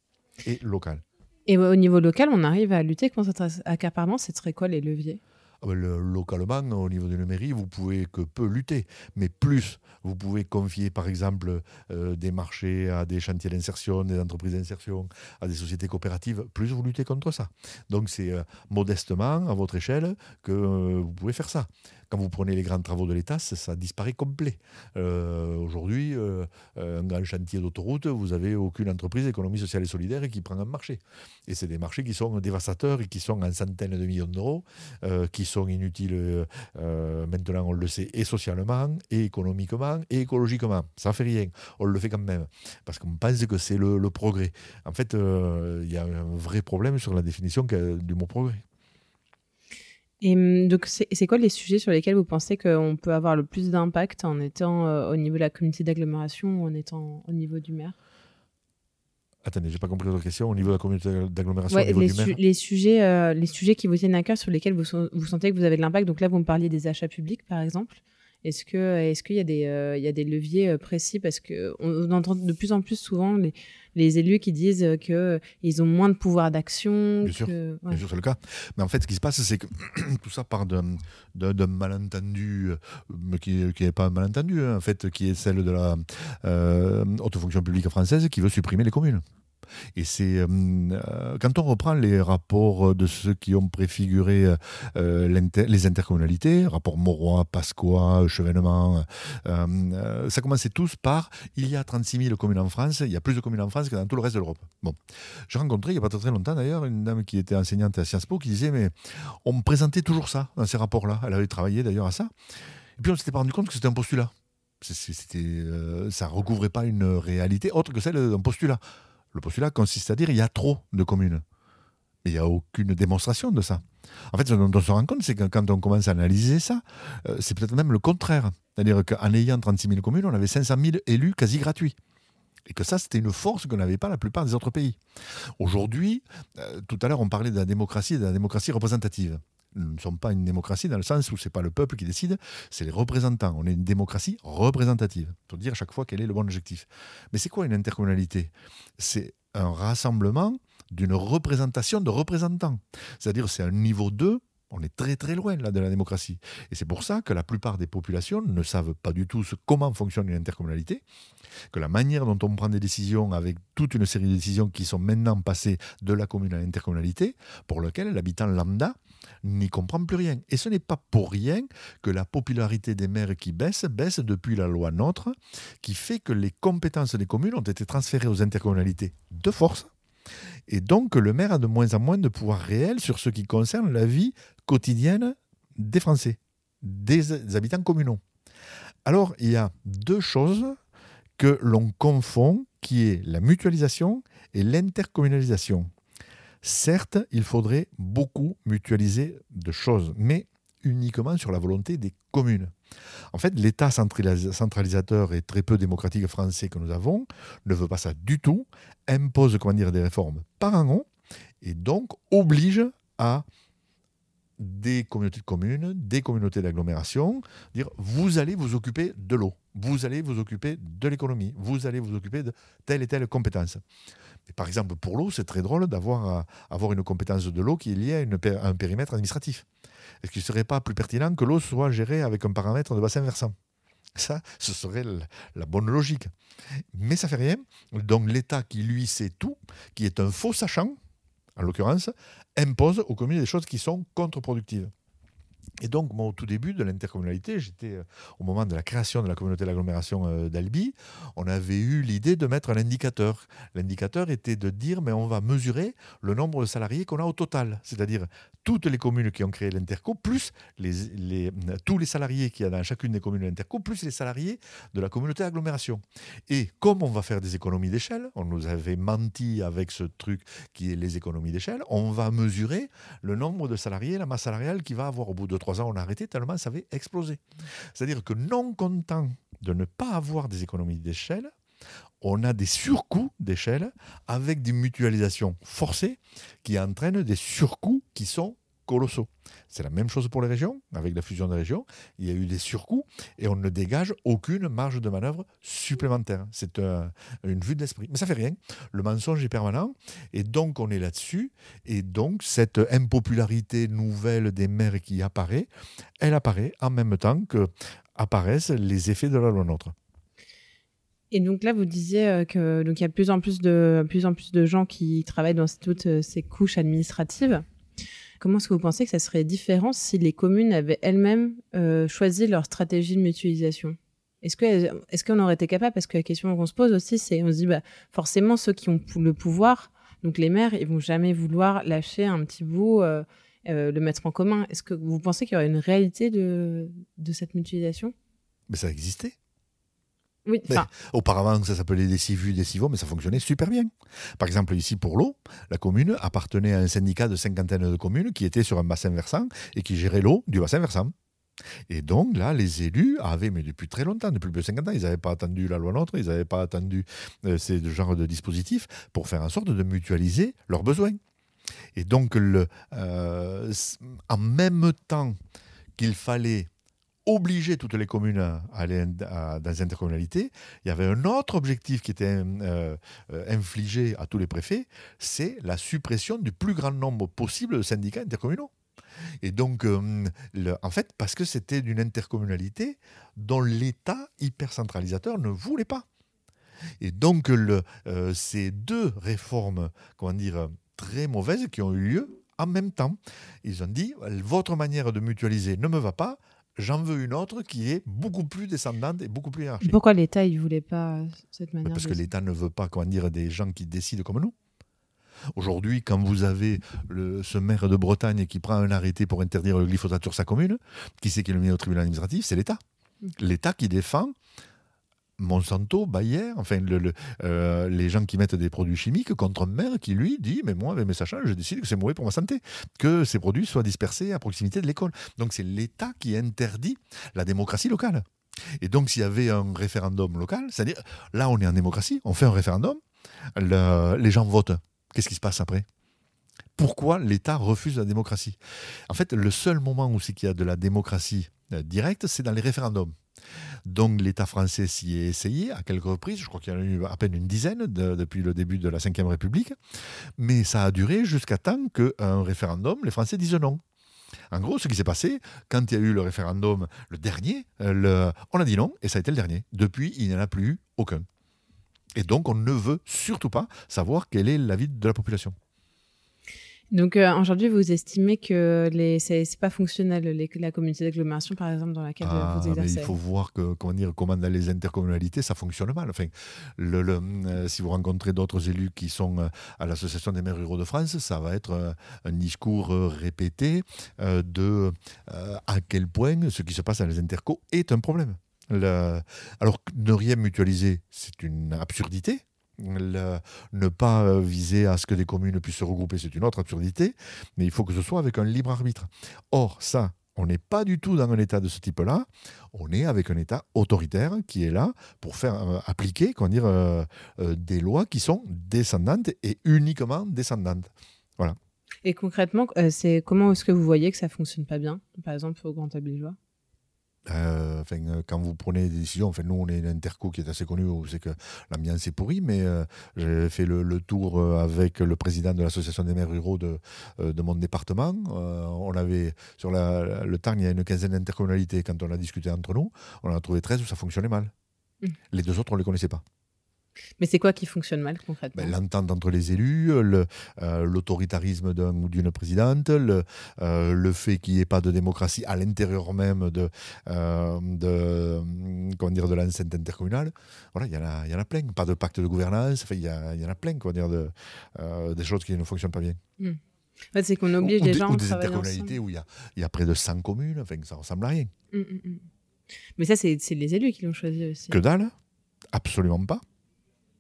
et local. Et au niveau local, on arrive à lutter contre cet accaparement, ce serait quoi les leviers localement, au niveau d'une mairie, vous pouvez que peu lutter. Mais plus vous pouvez confier, par exemple, euh, des marchés à des chantiers d'insertion, des entreprises d'insertion, à des sociétés coopératives, plus vous luttez contre ça. Donc c'est euh, modestement, à votre échelle, que euh, vous pouvez faire ça. Quand vous prenez les grands travaux de l'État, ça disparaît complet. Euh, aujourd'hui, euh, un grand chantier d'autoroute, vous n'avez aucune entreprise économie sociale et solidaire qui prend un marché. Et c'est des marchés qui sont dévastateurs et qui sont en centaines de millions d'euros, euh, qui sont inutiles maintenant, on le sait, et socialement, et économiquement, et écologiquement. Ça ne fait rien. On le fait quand même. Parce qu'on pense que c'est le, progrès. En fait, il y a un vrai problème sur la définition du mot progrès. Et hum, donc, c'est quoi les sujets sur lesquels vous pensez qu'on peut avoir le plus d'impact en étant euh, au niveau de la communauté d'agglomération ou en étant au niveau du maire? Attendez, j'ai pas compris votre question. Au niveau de la communauté d'agglomération, au niveau les, du maire les, sujets, euh, les sujets qui vous tiennent à cœur, sur lesquels vous, vous sentez que vous avez de l'impact. Donc là, vous me parliez des achats publics, par exemple. Est-ce que est-ce qu'il y a des euh, il y a des leviers précis? Parce que on, entend de plus en plus souvent les, les élus qui disent que ils ont moins de pouvoir d'action. Bien, sûr, bien sûr, c'est le cas. Mais en fait, ce qui se passe, c'est que (clears throat) tout ça part d'un, malentendu, mais qui n'est pas un malentendu, hein, en fait, qui est celle de la haute fonction publique française qui veut supprimer les communes. Et c'est euh, euh, quand on reprend les rapports de ceux qui ont préfiguré euh, les intercommunalités, rapport Mauroy, Pasqua, Chevènement, ça commençait tous par il y a 36 000 communes en France, il y a plus de communes en France que dans tout le reste de l'Europe. Bon, j'ai rencontré il n'y a pas très longtemps d'ailleurs une dame qui était enseignante à Sciences Po qui disait mais on me présentait toujours ça dans ces rapports-là. Elle avait travaillé d'ailleurs à ça. Et puis on s'était pas rendu compte que c'était un postulat. C'était, ça recouvrait pas une réalité autre que celle d'un postulat. Le postulat consiste à dire qu'il y a trop de communes. Il n'y a aucune démonstration de ça. En fait, ce dont on se rend compte, c'est que quand on commence à analyser ça, euh, c'est peut-être même le contraire. C'est-à-dire qu'en ayant 36 000 communes, on avait 500 000 élus quasi gratuits. Et que ça, c'était une force que n'avait pas la plupart des autres pays. Aujourd'hui, euh, tout à l'heure, on parlait de la démocratie et de la démocratie représentative. Nous ne sommes pas une démocratie dans le sens où ce n'est pas le peuple qui décide, c'est les représentants. On est une démocratie représentative, pour dire à chaque fois quel est le bon objectif. Mais c'est quoi une intercommunalité? C'est un rassemblement d'une représentation de représentants. C'est-à-dire c'est un niveau 2 on est très très loin là de la démocratie. Et c'est pour ça que la plupart des populations ne savent pas du tout comment fonctionne une intercommunalité, que la manière dont on prend des décisions avec toute une série de décisions qui sont maintenant passées de la commune à l'intercommunalité, pour lequel l'habitant lambda n'y comprend plus rien. Et ce n'est pas pour rien que la popularité des maires qui baisse, baisse depuis la loi NOTRe, qui fait que les compétences des communes ont été transférées aux intercommunalités de force. Et donc le maire a de moins en moins de pouvoir réel sur ce qui concerne la vie quotidienne des Français, des habitants communaux. Alors il y a deux choses que l'on confond, qui est la mutualisation et l'intercommunalisation. Certes, il faudrait beaucoup mutualiser de choses, mais uniquement sur la volonté des communes. En fait, l'État centralisateur et très peu démocratique français que nous avons ne veut pas ça du tout, impose comment dire, des réformes par un an et donc oblige à des communautés de communes, des communautés d'agglomération, dire vous allez vous occuper de l'eau, vous allez vous occuper de l'économie, vous allez vous occuper de telle et telle compétence par exemple, pour l'eau, c'est très drôle d'avoir avoir une compétence de l'eau qui est liée à, un périmètre administratif. Est-ce qu'il ne serait pas plus pertinent que l'eau soit gérée avec un paramètre de bassin versant? Ça, ce serait la bonne logique. Mais ça fait rien. Donc l'État qui, lui, sait tout, qui est un faux sachant, en l'occurrence, impose aux communes des choses qui sont contre-productives. Et donc, moi, au tout début de l'intercommunalité, j'étais euh, au moment de la création de la communauté d'agglomération euh, d'Albi, on avait eu l'idée de mettre un indicateur. L'indicateur était de dire, mais on va mesurer le nombre de salariés qu'on a au total, c'est-à-dire toutes les communes qui ont créé l'interco, plus les, tous les salariés qu'il y a dans chacune des communes de l'interco, plus les salariés de la communauté d'agglomération. Et comme on va faire des économies d'échelle, on nous avait menti avec ce truc qui est les économies d'échelle, on va mesurer le nombre de salariés, la masse salariale qu'il va avoir au bout de trois ans, on a arrêté tellement ça avait explosé. C'est-à-dire que non content de ne pas avoir des économies d'échelle, on a des surcoûts d'échelle avec des mutualisations forcées qui entraînent des surcoûts qui sont colossaux. C'est la même chose pour les régions, avec la fusion des régions. Il y a eu des surcoûts et on ne dégage aucune marge de manœuvre supplémentaire. C'est une vue de l'esprit. Mais ça fait rien. Le mensonge est permanent et donc on est là-dessus. Et donc cette impopularité nouvelle des maires qui apparaît, elle apparaît en même temps que apparaissent les effets de la loi NOTRe. Et donc là, vous disiez euh, que donc il y a de plus en plus de plus en plus de gens qui travaillent dans toutes euh, ces couches administratives. Comment est-ce que vous pensez que ça serait différent si les communes avaient elles-mêmes euh, choisi leur stratégie de mutualisation? Est-ce qu'on aurait été capable? Parce que la question qu'on se pose aussi, c'est on se dit bah forcément ceux qui ont le pouvoir, donc les maires, ils vont jamais vouloir lâcher un petit bout. le mettre en commun. Est-ce que vous pensez qu'il y aurait une réalité de, de cette mutualisation? Mais ça existait. Oui, auparavant, ça s'appelait des CIVU, des CIVO, mais ça fonctionnait super bien. Par exemple, ici, pour l'eau, la commune appartenait à un syndicat de cinquantaine de communes qui était sur un bassin versant et qui gérait l'eau du bassin versant. Et donc là, les élus avaient, mais depuis très longtemps, depuis plus de 50 ans, ils n'avaient pas attendu la loi NOTRe, ils n'avaient pas attendu euh, ces genres de dispositifs pour faire en sorte de mutualiser leurs besoins. Et donc, le, euh, en même temps qu'il fallait obliger toutes les communes à aller dans les intercommunalités, il y avait un autre objectif qui était euh, euh, infligé à tous les préfets, c'est la suppression du plus grand nombre possible de syndicats intercommunaux. Et donc, euh, en fait, parce que c'était d'une intercommunalité dont l'État hyper centralisateur ne voulait pas. Et donc, le, ces deux réformes, comment dire, très mauvaises qui ont eu lieu en même temps, ils ont dit, votre manière de mutualiser ne me va pas, j'en veux une autre qui est beaucoup plus descendante et beaucoup plus hiérarchique. Pourquoi l'État ne voulait pas cette manière Parce que l'État ne veut pas comment dire, des gens qui décident comme nous. Aujourd'hui, quand vous avez le, ce maire de Bretagne qui prend un arrêté pour interdire le glyphosate sur sa commune, qui c'est qui le met au tribunal administratif? C'est l'État. Mmh. L'État qui défend Monsanto, Bayer, enfin euh, les gens qui mettent des produits chimiques contre un maire qui lui dit mais moi avec mes sachants je décide que c'est mauvais pour ma santé, que ces produits soient dispersés à proximité de l'école. Donc c'est l'État qui interdit la démocratie locale. Et donc s'il y avait un référendum local, c'est-à-dire là on est en démocratie, on fait un référendum, les gens votent. Qu'est-ce qui se passe après? Pourquoi l'État refuse la démocratie? En fait, le seul moment où c'est qu'il y a de la démocratie euh, directe, c'est dans les référendums. Donc l'État français s'y est essayé à quelques reprises, je crois qu'il y en a eu à peine une dizaine depuis le début de la Ve République, mais ça a duré jusqu'à temps qu'un référendum, les Français disent non. En gros, ce qui s'est passé, quand il y a eu le référendum, le dernier, euh, on a dit non, et ça a été le dernier. Depuis, il n'y en a plus aucun. Et donc, on ne veut surtout pas savoir quel est l'avis de la population. Donc euh, aujourd'hui, vous estimez que les c'est pas fonctionnel la communauté d'agglomération, par exemple, dans laquelle ah, vous exercez. il faut voir que comment dire comment dans les intercommunalités ça fonctionne mal. Enfin, le, euh, si vous rencontrez d'autres élus qui sont euh, à l'association des maires ruraux de France, ça va être un discours répété de à quel point ce qui se passe dans les intercos est un problème. alors ne rien mutualiser, c'est une absurdité ne pas euh, viser à ce que des communes puissent se regrouper, c'est une autre absurdité, mais il faut que ce soit avec un libre arbitre. Or, ça, on n'est pas du tout dans un état de ce type-là. On est avec un état autoritaire qui est là pour faire euh, appliquer comment dire, euh, des lois qui sont descendantes et uniquement descendantes. Voilà. Et concrètement, c'est comment est-ce que vous voyez que ça fonctionne pas bien, par exemple au Grand Abillois euh, enfin, euh, quand vous prenez des décisions, enfin, nous on est une interco qui est assez connue, où c'est que l'ambiance est pourrie, mais euh, j'ai fait le, tour avec le président de l'association des maires ruraux de, de mon département. on avait sur le Tarn, il y a une quinzaine d'intercommunalités. Quand on a discuté entre nous, on en a trouvé 13 où ça fonctionnait mal. Mmh. Les deux autres, on ne les connaissait pas. Mais c'est quoi qui fonctionne mal concrètement ben, L'entente entre les élus, euh, l'autoritarisme d'un ou d'une présidente, le, euh, le fait qu'il n'y ait pas de démocratie à l'intérieur même de, euh, de, comment dire, de l'enceinte intercommunale. Voilà, il y, en a, y en a plein. Pas de pacte de gouvernance, il y, y, en a plein, quoi dire, de, des choses qui ne fonctionnent pas bien. Hmm. c'est qu'on oblige les gens ou des intercommunalités où il y a, y a, près de 100 communes, enfin, ça ressemble à rien. Hmm, hmm, Mais ça, c'est les élus qui l'ont choisi aussi. Que dalle Absolument pas.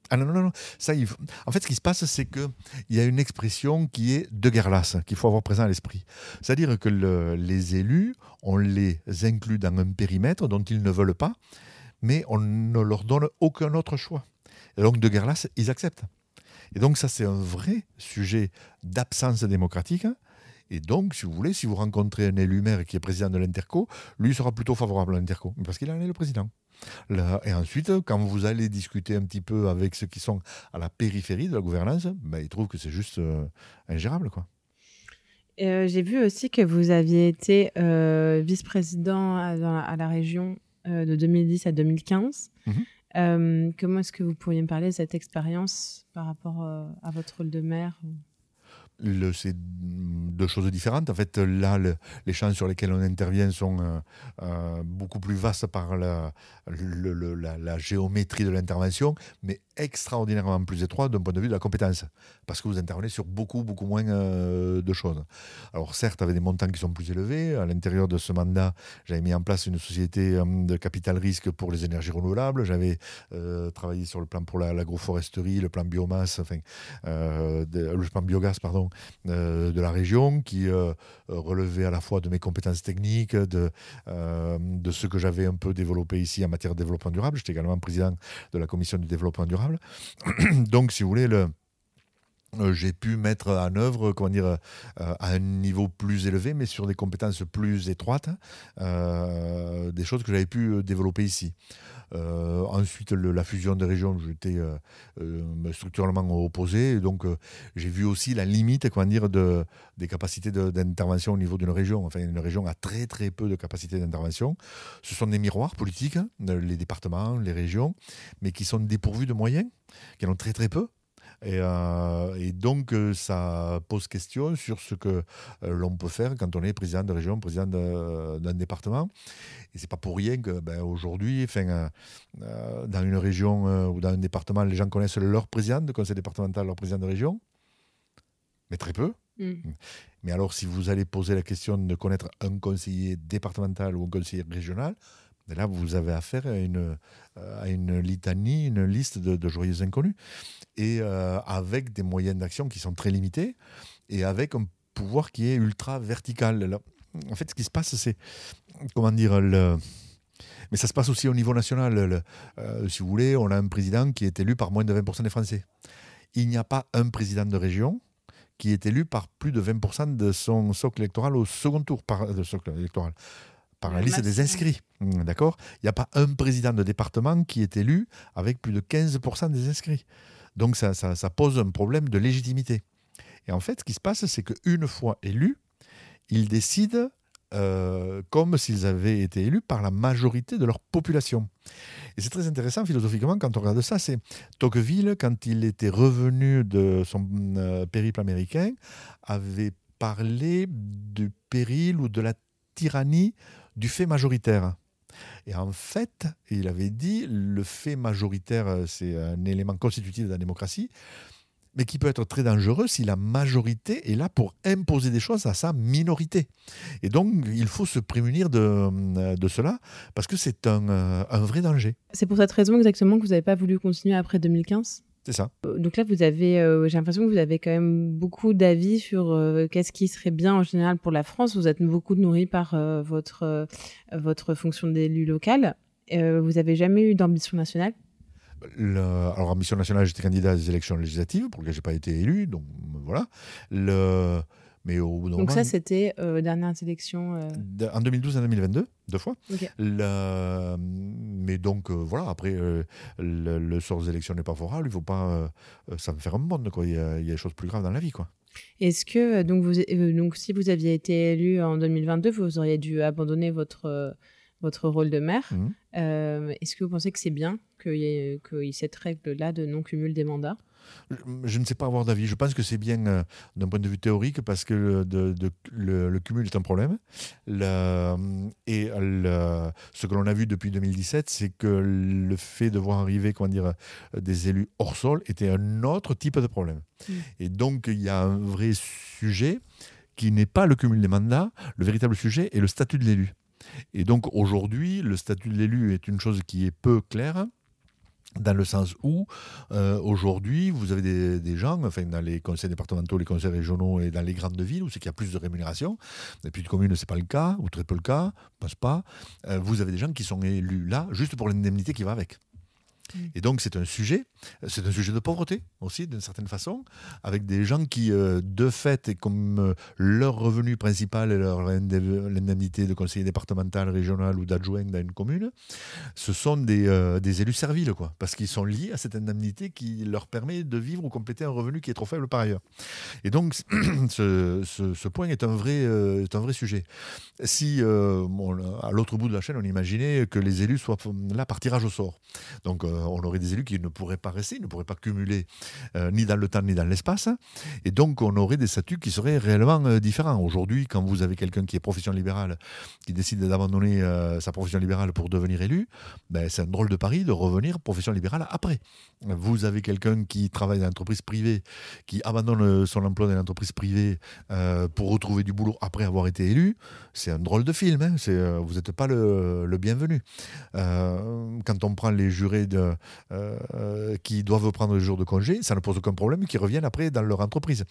Ah non, non, non. En fait, ce qui se passe, c'est qu'il y a une expression qui est de guerre lasse, qu'il faut avoir présent à l'esprit. C'est-à-dire que les élus, on les inclut dans un périmètre dont ils ne veulent pas, mais on ne leur donne aucun autre choix. Et donc, de guerre lasse, ils acceptent. Et donc, ça, c'est un vrai sujet d'absence démocratique Et donc, si vous voulez, si vous rencontrez un élu maire qui est président de l'Interco, lui sera plutôt favorable à l'Interco, parce qu'il en est le président. Et ensuite, quand vous allez discuter un petit peu avec ceux qui sont à la périphérie de la gouvernance, ben, ils trouvent que c'est juste euh, ingérable. quoi. Euh, j'ai vu aussi que vous aviez été euh, vice-président à, la région de 2010 à 2015. Mhm. comment est-ce que vous pourriez me parler de cette expérience par rapport à votre rôle de maire? C'est deux choses différentes. En fait, là, les champs sur lesquels on intervient sont euh, euh, beaucoup plus vastes par la, la, géométrie de l'intervention, mais extraordinairement plus étroits d'un point de vue de la compétence, parce que vous intervenez sur beaucoup, beaucoup moins euh, de choses. Alors certes, avec des montants qui sont plus élevés, à l'intérieur de ce mandat, j'avais mis en place une société de capital risque pour les énergies renouvelables, j'avais travaillé sur le plan pour l'agroforesterie, le plan biomasse, enfin, le plan biogaz, pardon, euh, de la région qui euh, relevait à la fois de mes compétences techniques, de, euh, de ce que j'avais un peu développé ici en matière de développement durable. J'étais également président de la commission du développement durable. (clears throat) Donc, si vous voulez, le, j'ai pu mettre en œuvre, comment dire, à un niveau plus élevé, mais sur des compétences plus étroites, des choses que j'avais pu développer ici. Euh, ensuite, la fusion des régions, j'étais euh, euh, structurellement opposé. donc, j'ai vu aussi la limite comment dire, de, des capacités d'intervention au niveau d'une région. Enfin, une région a très, très peu de capacités d'intervention. Ce sont des miroirs politiques, hein, les départements, les régions, mais qui sont dépourvus de moyens, qui en ont très, très peu. Euh, et, donc, euh, ça pose question sur ce que euh, l'on peut faire quand on est président de région, président d'un département. Et c'est pas pour rien que ben, aujourd'hui, dans une région ou dans un département, les gens connaissent leur président de conseil départemental, leur président de région, mais très peu. Mm. Mais alors, si vous allez poser la question de connaître un conseiller départemental ou un conseiller régional, là, vous avez affaire à une, euh, à une litanie, une liste de, joyeux inconnus, et euh, avec des moyens d'action qui sont très limités, et avec un pouvoir qui est ultra vertical. en fait, ce qui se passe, c'est, comment dire, le, mais ça se passe aussi au niveau national. Euh, si vous voulez, on a un président qui est élu par moins de 20% des Français. Il n'y a pas un président de région qui est élu par plus de 20% de son socle électoral au second tour par, de socle électoral par la liste des inscrits. Mmh, d'accord Il n'y a pas un président de département qui est élu avec plus de 15% des inscrits. Donc ça, ça, pose un problème de légitimité. Et en fait, ce qui se passe, c'est qu'une fois élus, ils décident euh, comme s'ils avaient été élus par la majorité de leur population. Et c'est très intéressant philosophiquement quand on regarde ça. C'est Tocqueville, quand il était revenu de son euh, périple américain, avait parlé du péril ou de la tyrannie du fait majoritaire. Et en fait, il avait dit, le fait majoritaire, euh, c'est un élément constitutif de la démocratie, mais qui peut être très dangereux si la majorité est là pour imposer des choses à sa minorité. Et donc, il faut se prémunir de, euh, de cela, parce que c'est un, euh, un vrai danger. C'est pour cette raison exactement que vous n'avez pas voulu continuer après 2015 c'est ça. Euh, donc là, vous avez, euh, j'ai l'impression que vous avez quand même beaucoup d'avis sur euh, qu'est-ce qui serait bien en général pour la France. Vous êtes beaucoup nourri par votre, votre fonction d'élu local. vous n'avez jamais eu d'ambition nationale? Alors, ambition nationale, j'étais candidat à des élections législatives pour lesquelles je n'ai pas été élu. Donc voilà. Le mais au Donc ça, c'était euh, dernière élection euh, En 2012 et en 2022, deux fois. Mais donc, euh, voilà, après, le, sort des élections n'est pas favorable. Il ne faut pas... ça me faire un monde, quoi. Il y, a, il y, a, des choses plus graves dans la vie, quoi. Est-ce que, donc, vous, donc, si vous aviez été élu en 2022, vous auriez dû abandonner votre, votre rôle de maire. Mmh. Est-ce que vous pensez que c'est bien qu'il y ait, cette règle-là de non-cumul des mandats? Je ne sais pas avoir d'avis. Je pense que c'est bien euh, d'un point de vue théorique parce que le, cumul est un problème. et ce que l'on a vu depuis 2017, c'est que le fait de voir arriver comment dire, des élus hors sol était un autre type de problème. Mm. Et donc, il y a un vrai sujet qui n'est pas le cumul des mandats. Le véritable sujet est le statut de l'élu. Et donc, aujourd'hui, le statut de l'élu est une chose qui est peu claire dans le sens où euh, aujourd'hui vous avez des, gens, enfin dans les conseils départementaux, les conseils régionaux et dans les grandes villes où c'est qu'il y a plus de rémunération. Et puis de communes c'est pas le cas ou très peu le cas, passe pas. Euh, vous avez des gens qui sont élus là juste pour l'indemnité qui va avec. Mm. Et donc c'est un sujet, c'est un sujet de pauvreté aussi d'une certaine façon, avec des gens qui euh, de fait et comme euh, leur revenu principal et leur indemnité de conseiller départemental, régional ou d'adjoint dans une commune, ce sont des, euh, des élus serviles quoi, parce qu'ils sont liés à cette indemnité qui leur permet de vivre ou compléter un revenu qui est trop faible par ailleurs. Et donc (clears throat) ce, point est un vrai, est un vrai sujet. Si à l'autre bout de la chaîne on imaginait que les élus soient là par tirage au sort, donc on aurait des élus qui ne pourraient pas rester, ne pourraient pas cumuler euh, ni dans le temps ni dans l'espace. Et donc, on aurait des statuts qui seraient réellement euh, différents. Aujourd'hui, quand vous avez quelqu'un qui est profession libérale, qui décide d'abandonner sa profession libérale pour devenir élu, ben, c'est un drôle de pari de revenir profession libérale après. Vous avez quelqu'un qui travaille dans l'entreprise privée, qui abandonne son emploi dans l'entreprise privée pour retrouver du boulot après avoir été élu. C'est un drôle de film. Hein. vous n'êtes pas le, le bienvenu. quand on prend les jurés de euh, qui doivent prendre des jours de congé, ça ne pose aucun problème, qui reviennent après dans leur entreprise.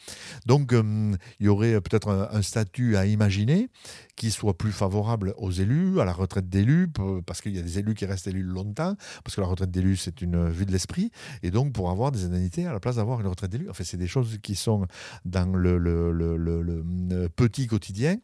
Donc, euh, il y aurait peut-être un, statut à imaginer qui soit plus favorable aux élus, à la retraite d'élus, parce qu'il y a des élus qui restent élus longtemps, parce que la retraite d'élus, c'est une vue de l'esprit, et donc pour avoir des indemnités à la place d'avoir une retraite d'élus. En fait, c'est des choses qui sont dans le, petit quotidien,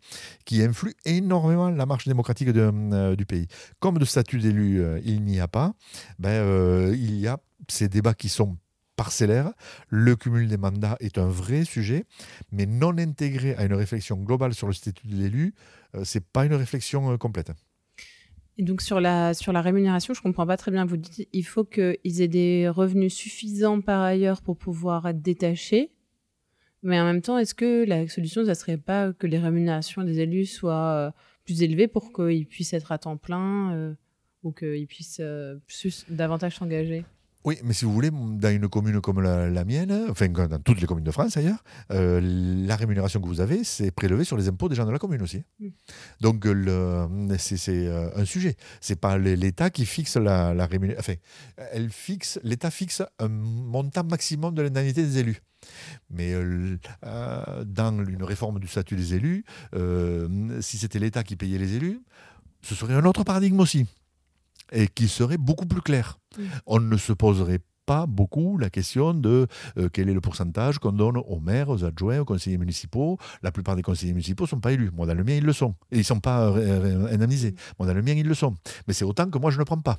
qui influent énormément la marche démocratique euh, du pays. Comme de statut d'élu, il n'y a pas, ben, euh, il y a ces débats qui sont parcellaires. Le cumul des mandats est un vrai sujet, mais non intégré à une réflexion globale sur le statut de l'élu, euh, ce n'est pas une réflexion euh, complète. Et donc sur la, sur la rémunération, je comprends pas très bien. Vous dites il faut qu'ils aient des revenus suffisants par ailleurs pour pouvoir être détachés. Mais en même temps, est-ce que la solution, ça serait pas que les rémunérations des élus soient plus élevées pour qu'ils puissent être à temps plein ou qu'ils puissent euh, plus, davantage s'engager oui, mais si vous voulez, dans une commune comme la, mienne, enfin dans toutes les communes de France d'ailleurs, euh, la rémunération que vous avez, c'est prélevé sur les impôts des gens de la commune aussi. Mm. Donc c'est euh, un sujet. C'est pas l'État qui fixe la, la rémunération. Enfin, elle fixe, l'État fixe un montant maximum de l'indemnité des élus. Mais dans une réforme du statut des élus, si c'était l'État qui payait les élus, ce serait un autre paradigme aussi et qui serait beaucoup plus clair. On ne se poserait pas beaucoup la question de euh, quel est le pourcentage qu'on donne aux maires, aux adjoints, aux conseillers municipaux. La plupart des conseillers municipaux ne sont pas élus. Moi, dans le mien, ils le sont. Et ils ne sont pas euh, indemnisés. Moi, dans le mien, ils le sont. Mais c'est autant que moi, je ne prends pas.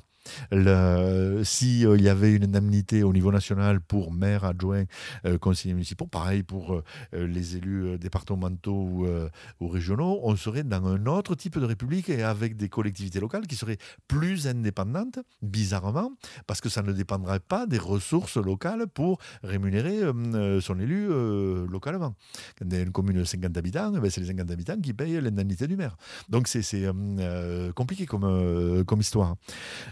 S'il euh, y avait une indemnité au niveau national pour maire, adjoint, euh, conseillers municipaux, pareil pour euh, les élus départementaux ou, régionaux, on serait dans un autre type de république et avec des collectivités locales qui seraient plus indépendantes, bizarrement, parce que ça ne dépendrait pas des ressources locales pour rémunérer son élu localement. Quand il une commune de 50 habitants, eh ben, c'est les 50 habitants qui payent l'indemnité du maire. Donc c'est compliqué comme, comme histoire.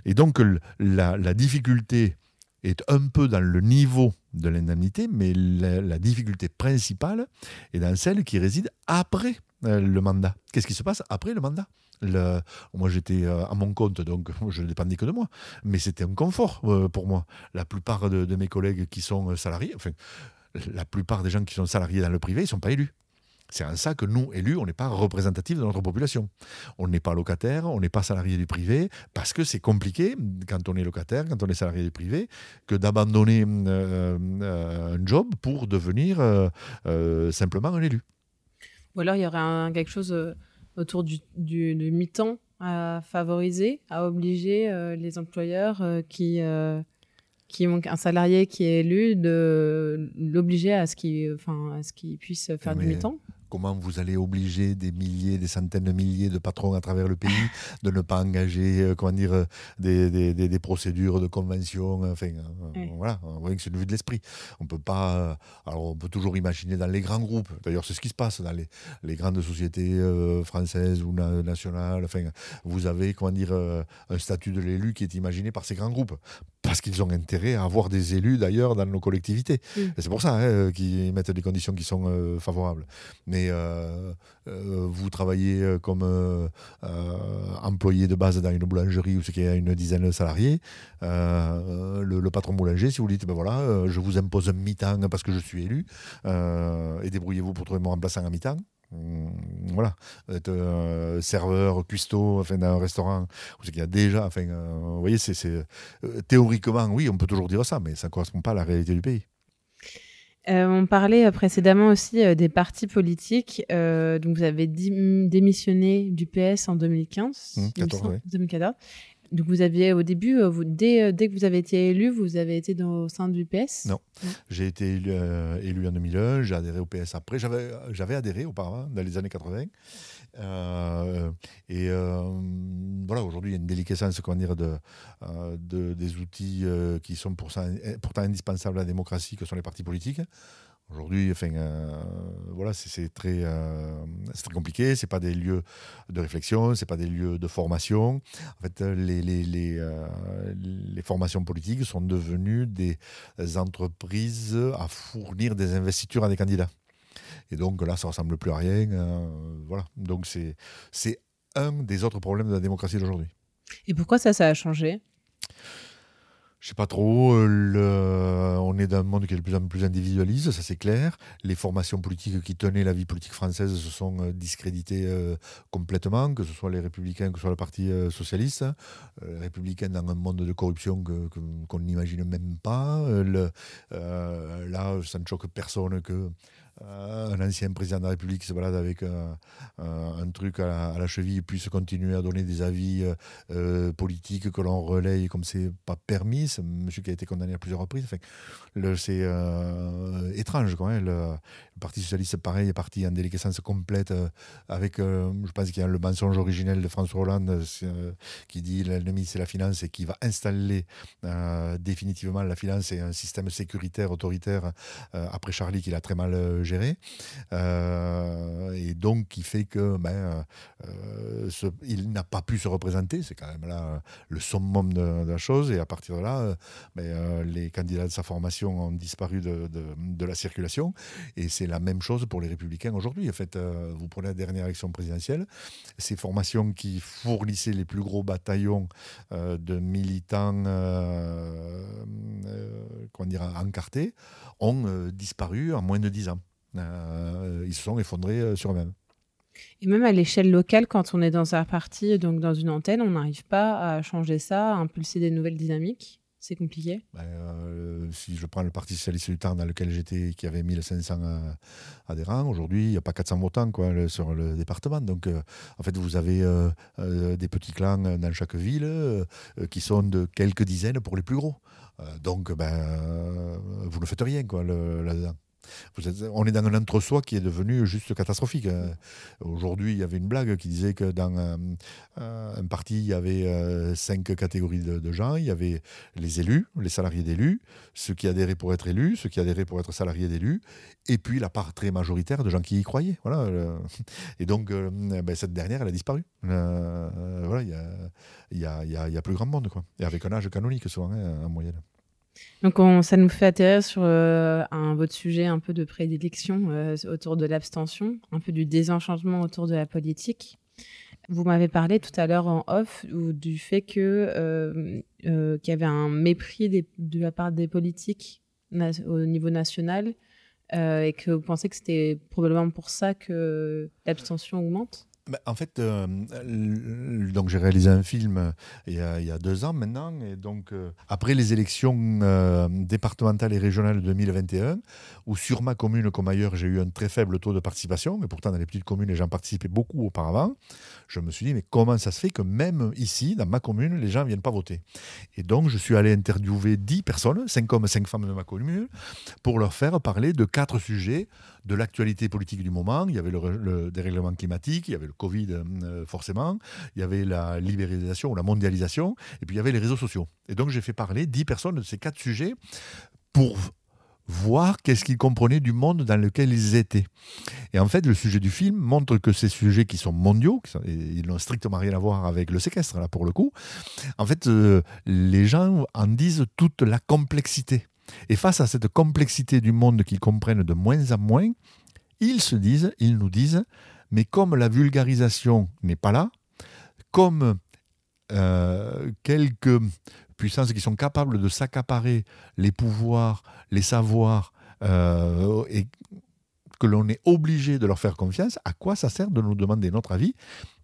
Et donc, donc la, difficulté est un peu dans le niveau de l'indemnité, mais la, difficulté principale est dans celle qui réside après euh, le mandat. Qu'est-ce qui se passe après le mandat? Moi, j'étais euh, à mon compte, donc (laughs) je ne dépendais que de moi. Mais c'était un confort euh, pour moi. La plupart de, de, mes collègues qui sont salariés, enfin, la plupart des gens qui sont salariés dans le privé, ils ne sont pas élus. C'est en ça que nous, élus, on n'est pas représentatifs de notre population. On n'est pas locataire, on n'est pas salarié du privé, parce que c'est compliqué, quand on est locataire, quand on est salarié du privé, que d'abandonner euh, euh, un job pour devenir euh, simplement un élu. Ou alors il y aurait quelque chose autour du, du, mi-temps à favoriser, à obliger les employeurs qui qui un salarié qui est élu de l'obliger à ce qu'il enfin à ce qu'il puisse faire du mi-temps comment vous allez obliger des milliers, des centaines de milliers de patrons à travers le pays de ne pas engager euh, comment dire, euh, des, des, des, procédures de convention. Enfin, euh, voilà, on voit que c'est une vue de l'esprit. On peut pas. Alors, on peut toujours imaginer dans les grands groupes. D'ailleurs, c'est ce qui se passe dans les, les grandes sociétés françaises ou nationales. Enfin, vous avez comment dire, un statut de l'élu qui est imaginé par ces grands groupes parce qu'ils ont intérêt à avoir des élus d'ailleurs dans nos collectivités. C'est pour ça hein, qu'ils mettent des conditions qui sont favorables. Mais euh, euh, vous travaillez euh, comme employé de base dans une boulangerie où il y a une dizaine de salariés, le, patron boulanger, si vous dites, ben voilà, je vous impose un mi-temps parce que je suis élu, et débrouillez-vous pour trouver mon remplaçant à mi-temps. Mmh, voilà, être euh, serveur, cuistot, enfin, dans un restaurant, qu'il y a déjà, enfin, euh, vous voyez, c'est, euh, théoriquement, oui, on peut toujours dire ça, mais ça ne correspond pas à la réalité du pays. on parlait précédemment aussi des partis politiques. donc, vous avez démissionné du PS en 2015, 2014. Donc vous aviez au début, euh, vous, dès, euh, dès, que vous avez été élu, vous avez été dans, au sein du PS? Non, j'ai été élu, euh, élu, en 2001, j'ai adhéré au PS après. J'avais adhéré auparavant, dans les années 80. et voilà, aujourd'hui, il y a une déliquescence comment dire, de, de, des outils qui sont pour ça, pourtant indispensables à la démocratie, que sont les partis politiques. Aujourd'hui, euh, voilà, c'est très, euh, très compliqué. C'est pas des lieux de réflexion, c'est pas des lieux de formation. En fait, euh, les, formations politiques sont devenues des entreprises à fournir des investitures à des candidats. Et donc là, ça ressemble plus à rien. voilà. Donc c'est un des autres problèmes de la démocratie d'aujourd'hui. Et pourquoi ça a changé? Je sais pas trop. Euh, on est dans un monde qui est de plus en plus individualiste, ça c'est clair. Les formations politiques qui tenaient la vie politique française se sont euh, discréditées euh, complètement, que ce soit les républicains, que ce soit le Parti socialiste. les républicains dans un monde de corruption qu'on n'imagine même pas. là, ça ne choque personne que euh, un ancien président de la République qui se balade avec un truc à la, cheville puisse continuer à donner des avis euh, euh, politiques que l'on relaye comme c'est pas permis. C'est un monsieur qui a été condamné à plusieurs reprises. c'est étrange. Quand même. Le, Parti socialiste, pareil, est parti en déliquescence complète avec, je pense qu'il y a le mensonge originel de François Hollande qui dit l'ennemi c'est la finance et qui va installer définitivement la finance et un système sécuritaire autoritaire après Charlie qu'il a très mal gérer. Euh, et donc, qui fait que ben, euh, il n'a pas pu se représenter. C'est quand même là le summum de, la chose. Et à partir de là, ben, euh, les candidats de sa formation ont disparu de, la circulation. Et c'est la même chose pour les républicains aujourd'hui. En fait, vous prenez la dernière élection présidentielle, ces formations qui fournissaient les plus gros bataillons de militants encartés ont disparu en moins de dix ans. Euh, ils se sont effondrés euh, sur eux-mêmes. Et même à l'échelle locale, quand on est dans un parti, donc dans une antenne, on n'arrive pas à changer ça, à impulser des nouvelles dynamiques c'est compliqué ben, euh, Si je prends le Parti Socialiste du Tarn dans lequel j'étais, qui avait 1500 adhérents, aujourd'hui, il n'y a pas 400 votants quoi, sur le département. Donc, en fait, vous avez des petits clans dans chaque ville qui sont de quelques dizaines pour les plus gros. donc, ben, vous ne faites rien quoi, là-dedans on est dans un entre-soi qui est devenu juste catastrophique. Hein. Aujourd'hui, il y avait une blague qui disait que dans un, parti, il y avait euh, cinq catégories de, gens. Il y avait les élus, les salariés d'élus, ceux qui adhéraient pour être élus, ceux qui adhéraient pour être salariés d'élus, et puis la part très majoritaire de gens qui y croyaient. Voilà. (laughs) Et donc, euh, ben, cette dernière, elle a disparu. Euh, voilà, il y a, plus grand monde. Quoi. Et avec un âge canonique, souvent, hein, en moyenne. Donc ça nous fait atterrir sur euh, un votre sujet un peu de prédilection euh, autour de l'abstention, un peu du désenchantement autour de la politique. Vous m'avez parlé tout à l'heure en off du fait que euh, qu'il y avait un mépris de la part des politiques au niveau national et que vous pensez que c'était probablement pour ça que l'abstention augmente? Bah, en fait, euh, donc j'ai réalisé un film euh, il y, a, deux ans maintenant, et donc euh, après les élections départementales et régionales de 2021, où sur ma commune comme ailleurs j'ai eu un très faible taux de participation, et pourtant dans les petites communes les gens participaient beaucoup auparavant, je me suis dit mais comment ça se fait que même ici, dans ma commune, les gens ne viennent pas voter? Et donc je suis allé interviewer dix personnes, cinq hommes, cinq femmes de ma commune, pour leur faire parler de quatre sujets de l'actualité politique du moment. Il y avait le, dérèglement climatique, il y avait le Covid euh, forcément, il y avait la libéralisation ou la mondialisation, et puis il y avait les réseaux sociaux. Et donc j'ai fait parler dix personnes de ces quatre sujets pour voir qu'est-ce qu'ils comprenaient du monde dans lequel ils étaient. Et en fait, le sujet du film montre que ces sujets qui sont mondiaux, ils n'ont strictement rien à voir avec le séquestre, là, pour le coup, en fait, euh, les gens en disent toute la complexité. Et face à cette complexité du monde qu'ils comprennent de moins en moins, ils se disent, ils nous disent, mais comme la vulgarisation n'est pas là, comme euh, quelques puissances qui sont capables de s'accaparer les pouvoirs, les savoirs, euh, et que l'on est obligé de leur faire confiance, à quoi ça sert de nous demander notre avis,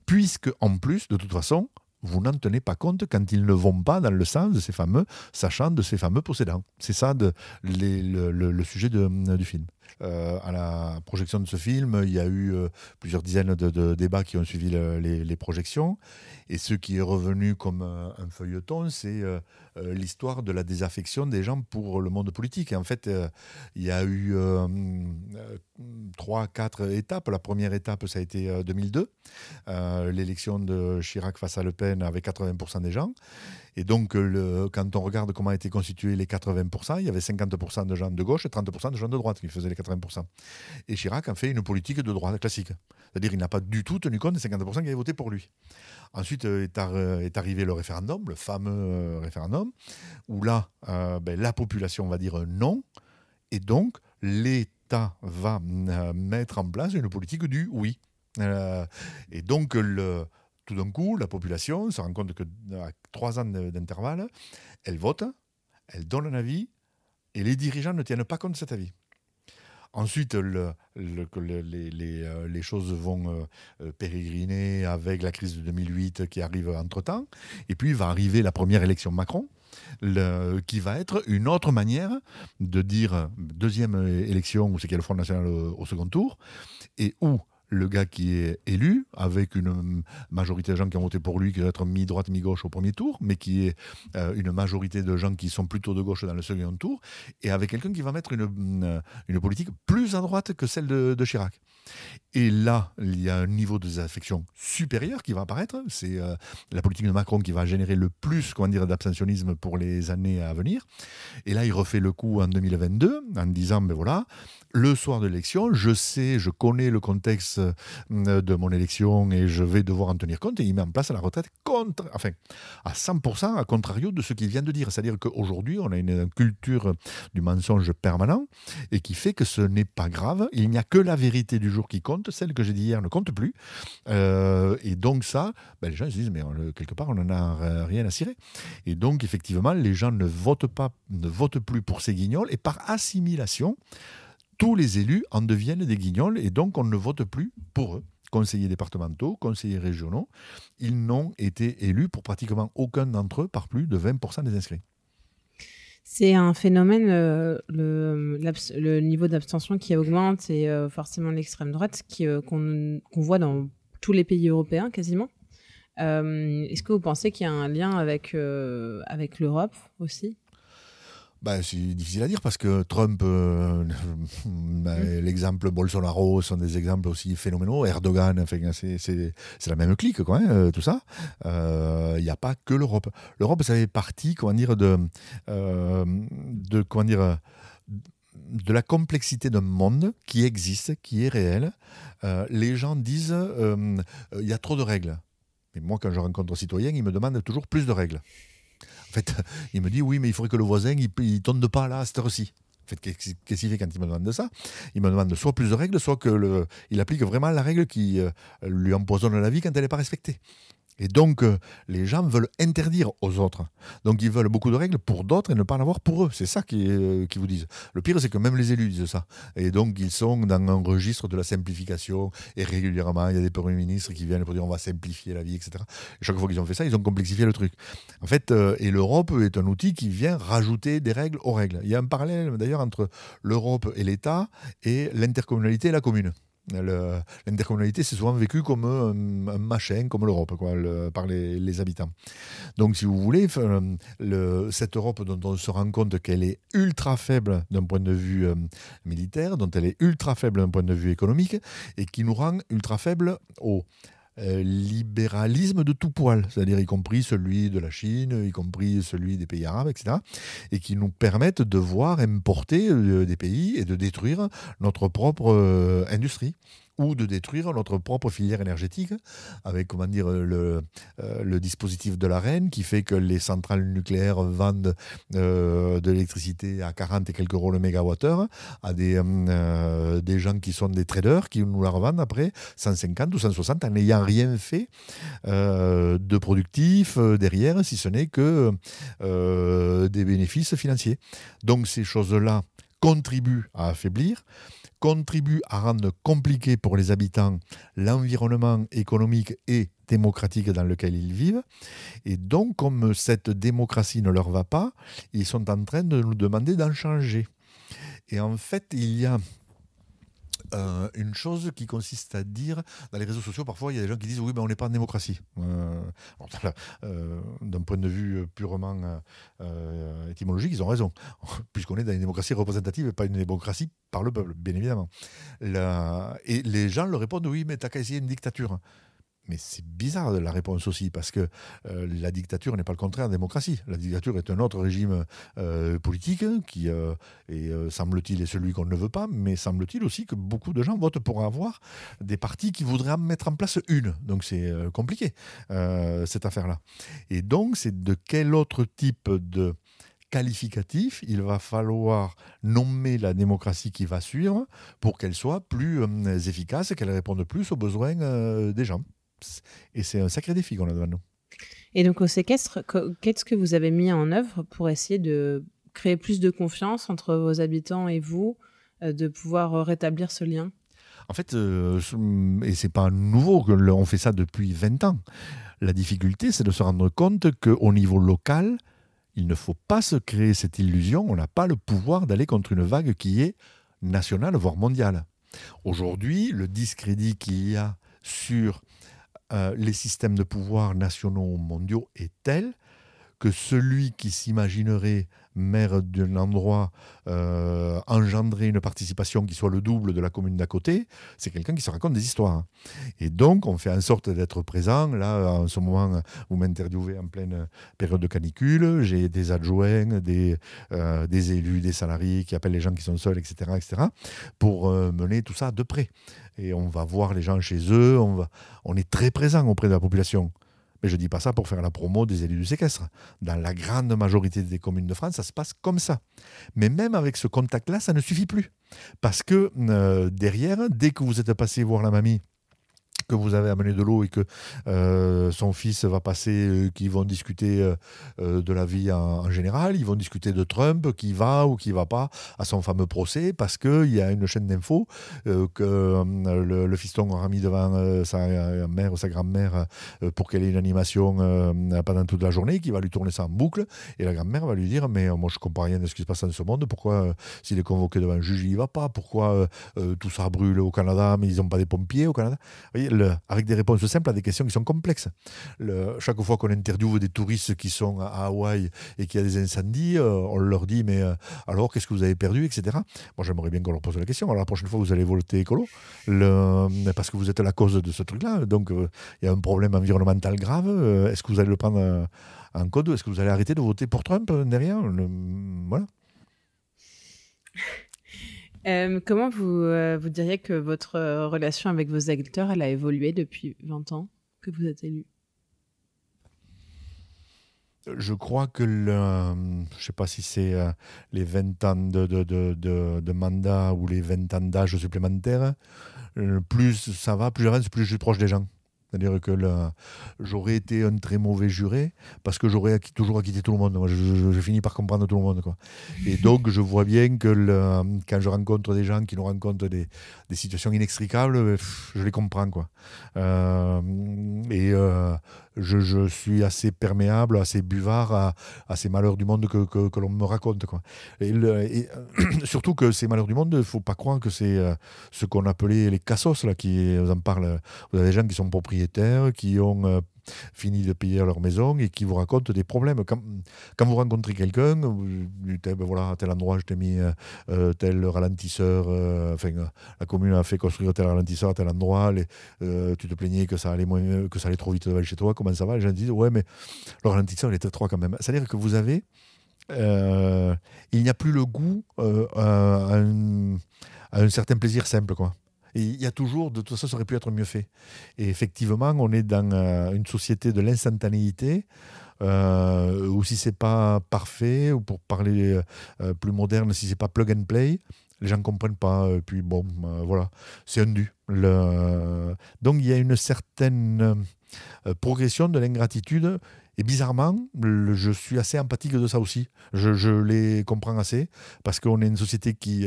puisque en plus, de toute façon, vous n'en tenez pas compte quand ils ne vont pas dans le sens de ces fameux sachants, de ces fameux possédants. C'est ça le, sujet du film. Euh, à la projection de ce film, il y a eu euh, plusieurs dizaines de, débats qui ont suivi les, projections. Et ce qui est revenu comme euh, un feuilleton, c'est l'histoire de la désaffection des gens pour le monde politique. En fait, il y a eu trois, quatre étapes. La première étape, ça a été 2002, l'élection de Chirac face à Le Pen avec 80% des gens. Et donc, quand on regarde comment étaient constitués les 80%, il y avait 50% de gens de gauche et 30% de gens de droite qui faisaient les 80%. Et Chirac a fait une politique de droite classique. C'est-à-dire qu'il n'a pas du tout tenu compte des 50% qui avaient voté pour lui. Ensuite euh, est, est, arrivé le référendum, le fameux euh, référendum, où là, euh, ben, la population va dire non. Et donc, l'État va mettre en place une politique du oui. et donc, le, tout d'un coup, la population se rend compte que à trois ans d'intervalle, elle vote, elle donne un avis, et les dirigeants ne tiennent pas compte de cet avis. Ensuite, euh, les, choses vont euh, euh, pérégriner avec la crise de 2008 qui arrive entre-temps. Et puis va arriver la première élection Macron, qui va être une autre manière de dire deuxième élection où c'est qu'il y a le Front National au second tour, et où le gars qui est élu, avec une majorité de gens qui ont voté pour lui, qui doit être mi-droite, mi-gauche au premier tour, mais qui est euh, une majorité de gens qui sont plutôt de gauche dans le second tour, et avec quelqu'un qui va mettre une, une politique plus à droite que celle de, Chirac. Et là, il y a un niveau de désaffection supérieur qui va apparaître. C'est euh, la politique de Macron qui va générer le plus d'abstentionnisme pour les années à venir. Et là, il refait le coup en 2022 en disant, ben voilà, le soir de l'élection, je sais, je connais le contexte euh, de mon élection et je vais devoir en tenir compte. Et il met en place la retraite contre, enfin, à 100% à contrario de ce qu'il vient de dire. C'est-à-dire qu'aujourd'hui, on a une culture du mensonge permanent et qui fait que ce n'est pas grave. Il n'y a que la vérité du jour qui compte. Celle que j'ai dit hier ne compte plus. Euh, et donc ça, ben, les gens se disent, mais quelque part, on n'en a rien à cirer. Et donc, effectivement, les gens ne votent pas, ne votent plus pour ces guignols et par assimilation, tous les élus en deviennent des guignols et donc on ne vote plus pour eux. Conseillers départementaux, conseillers régionaux, ils n'ont été élus pour pratiquement aucun d'entre eux par plus de 20% des inscrits. C'est un phénomène, euh, le, niveau d'abstention qui augmente et euh, forcément l'extrême droite euh, qu'on voit dans tous les pays européens quasiment. Est-ce que vous pensez qu'il y a un lien avec, avec l'Europe aussi? Ben, c'est difficile à dire parce que Trump, euh, (laughs) ben, mm. l'exemple Bolsonaro sont des exemples aussi phénoménaux. Erdogan, enfin, c'est la même clique, quoi, hein, euh, tout ça. Il euh, n'y a pas que l'Europe. L'Europe, ça fait partie, comment dire, de, de comment dire, de la complexité d'un monde qui existe, qui est réel. les gens disent, il y a trop de règles. Mais moi, quand je rencontre un citoyen, il me demande toujours plus de règles. En fait, (laughs) il me dit oui, mais il faudrait que le voisin, il ne tombe pas là à cette heure-ci. En fait, qu'est-ce qu'il fait quand il me demande ça? Il me demande soit plus de règles, soit qu'il applique vraiment la règle qui euh, lui empoisonne la vie quand elle n'est pas respectée. Et donc, euh, les gens veulent interdire aux autres. Donc, ils veulent beaucoup de règles pour d'autres et ne pas en avoir pour eux. C'est ça qu'ils euh, vous disent. Le pire, c'est que même les élus disent ça. Et donc, ils sont dans un registre de la simplification. Et régulièrement, il y a des premiers ministres qui viennent pour dire on va simplifier la vie, etc. Et chaque fois qu'ils ont fait ça, ils ont complexifié le truc. En fait, euh, et l'Europe est un outil qui vient rajouter des règles aux règles. Il y a un parallèle d'ailleurs entre l'Europe et l'État et l'intercommunalité et la commune. L'intercommunalité, c'est souvent vécu comme un, machin, comme l'Europe, quoi, par les, habitants. Donc, si vous voulez, le, cette Europe dont on se rend compte qu'elle est ultra faible d'un point de vue euh, militaire, dont elle est ultra faible d'un point de vue économique, et qui nous rend ultra faible au euh, libéralisme de tout poil, c'est-à-dire y compris celui de la Chine, y compris celui des pays arabes, etc., et qui nous permettent de voir importer euh, des pays et de détruire notre propre euh, industrie ou de détruire notre propre filière énergétique avec comment dire le, euh, dispositif de la reine qui fait que les centrales nucléaires vendent euh, de l'électricité à 40 et quelques euros le mégawattheure à des, euh, des gens qui sont des traders qui nous la revendent après 150 ou 160 en n'ayant rien fait de productif derrière si ce n'est que des bénéfices financiers. Donc ces choses-là contribuent à affaiblir contribue à rendre compliqué pour les habitants l'environnement économique et démocratique dans lequel ils vivent. Et donc, comme cette démocratie ne leur va pas, ils sont en train de nous demander d'en changer. Et en fait, il y a euh, une chose qui consiste à dire, dans les réseaux sociaux, parfois, il y a des gens qui disent oui, mais on n'est pas en démocratie. Euh, (laughs) euh, d'un point de vue purement étymologique, ils ont raison, (laughs) puisqu'on est dans une démocratie représentative et pas une démocratie par le peuple, bien évidemment. et les gens leur répondent oui, mais t'as qu'à essayer une dictature. Mais c'est bizarre la réponse aussi, parce que euh, la dictature n'est pas le contraire de la démocratie. La dictature est un autre régime euh, politique qui, euh, semble-t-il, est celui qu'on ne veut pas, mais semble-t-il aussi que beaucoup de gens votent pour avoir des partis qui voudraient mettre en place une. Donc c'est compliqué, cette affaire-là. Et donc, c'est de quel autre type de qualificatif, il va falloir nommer la démocratie qui va suivre pour qu'elle soit plus efficace et qu'elle réponde plus aux besoins des gens? Et c'est un sacré défi qu'on a devant nous. Et donc au séquestre, qu'est-ce que vous avez mis en œuvre pour essayer de créer plus de confiance entre vos habitants et vous, euh, de pouvoir euh, rétablir ce lien? En fait, euh, et c'est pas nouveau, on fait ça depuis 20 ans. La difficulté, c'est de se rendre compte qu'au niveau local, il ne faut pas se créer cette illusion, on n'a pas le pouvoir d'aller contre une vague qui est nationale, voire mondiale. Aujourd'hui, le discrédit qu'il y a sur euh, les systèmes de pouvoir nationaux mondiaux est tel que celui qui s'imaginerait maire d'un endroit euh, engendrer une participation qui soit le double de la commune d'à côté, c'est quelqu'un qui se raconte des histoires. Et donc, on fait en sorte d'être présent. Là, en ce moment, vous m'interviewez en pleine période de canicule. J'ai des adjoints, des, euh, élus, des salariés qui appellent les gens qui sont seuls, etc., etc., pour euh, mener tout ça de près. Et on va voir les gens chez eux. On, va, on est très présent auprès de la population. Mais je ne dis pas ça pour faire la promo des élus du séquestre. Dans la grande majorité des communes de France, ça se passe comme ça. Mais même avec ce contact-là, ça ne suffit plus. Parce que euh, derrière, dès que vous êtes passé voir la mamie, que vous avez amené de l'eau et que euh, son fils va passer, euh, qu'ils vont discuter euh, de la vie en, général, ils vont discuter de Trump, qui va ou qui va pas à son fameux procès, parce qu'il y a une chaîne d'infos que le, fiston aura mis devant sa mère ou sa grand-mère pour qu'elle ait une animation pendant toute la journée, qui va lui tourner ça en boucle, et la grand-mère va lui dire, mais moi je comprends rien de ce qui se passe dans ce monde, pourquoi s'il est convoqué devant un juge, il va pas, pourquoi tout ça brûle au Canada, mais ils n'ont pas des pompiers au Canada? Vous voyez, avec des réponses simples à des questions qui sont complexes. chaque fois qu'on interviewe des touristes qui sont à Hawaï et qu'il y a des incendies, euh, on leur dit mais euh, alors qu'est-ce que vous avez perdu, etc. Moi j'aimerais bien qu'on leur pose la question. Alors la prochaine fois vous allez voter écolo, parce que vous êtes la cause de ce truc-là. Donc euh, il y a un problème environnemental grave. Est-ce que vous allez le prendre en code Est-ce que vous allez arrêter de voter pour Trump derrière Voilà. Euh, comment vous, euh, vous diriez que votre euh, relation avec vos elle a évolué depuis 20 ans que vous êtes élu? Je crois que le, je sais pas si c'est les 20 ans de, de, de, de, mandat ou les 20 ans d'âge supplémentaire, plus ça va, plus j'avance, plus je suis proche des gens. C'est-à-dire que j'aurais été un très mauvais juré parce que j'aurais toujours acquitté tout le monde. Je, finis par comprendre tout le monde. Quoi. Et donc, je vois bien que quand je rencontre des gens qui nous rencontrent des, des situations inextricables, je les comprends. Quoi. Euh, et euh, je, suis assez perméable, assez buvard à, ces malheurs du monde que, que, l'on me raconte. Quoi. Et, (clears throat) surtout que ces malheurs du monde, il ne faut pas croire que c'est euh, ce qu'on appelait les cassos, là, qui en parlent. Vous avez des gens qui sont propriétaires, qui ont euh, fini de payer leur maison et qui vous racontent des problèmes. Quand, quand vous rencontrez quelqu'un, vous dites ben voilà, à tel endroit, je t'ai mis euh, euh, tel ralentisseur, euh, enfin, la commune a fait construire tel ralentisseur à tel endroit, tu te plaignais que ça allait moins, que ça allait trop vite devant chez toi, comment ça va? Les gens disent ouais, mais le ralentisseur, il très étroit quand même. C'est-à-dire que vous avez. il n'y a plus le goût à un, à un certain plaisir simple, quoi. Il y a toujours, de toute façon, ça aurait pu être mieux fait. Et effectivement, on est dans euh, une société de l'instantanéité, euh, où si c'est pas parfait, ou pour parler euh, plus moderne, si c'est pas plug and play, les gens ne comprennent pas. Et puis bon, voilà, c'est un dû. Le... Donc il y a une certaine progression de l'ingratitude Et bizarrement, je suis assez empathique de ça aussi. Je, les comprends assez parce qu'on est une société qui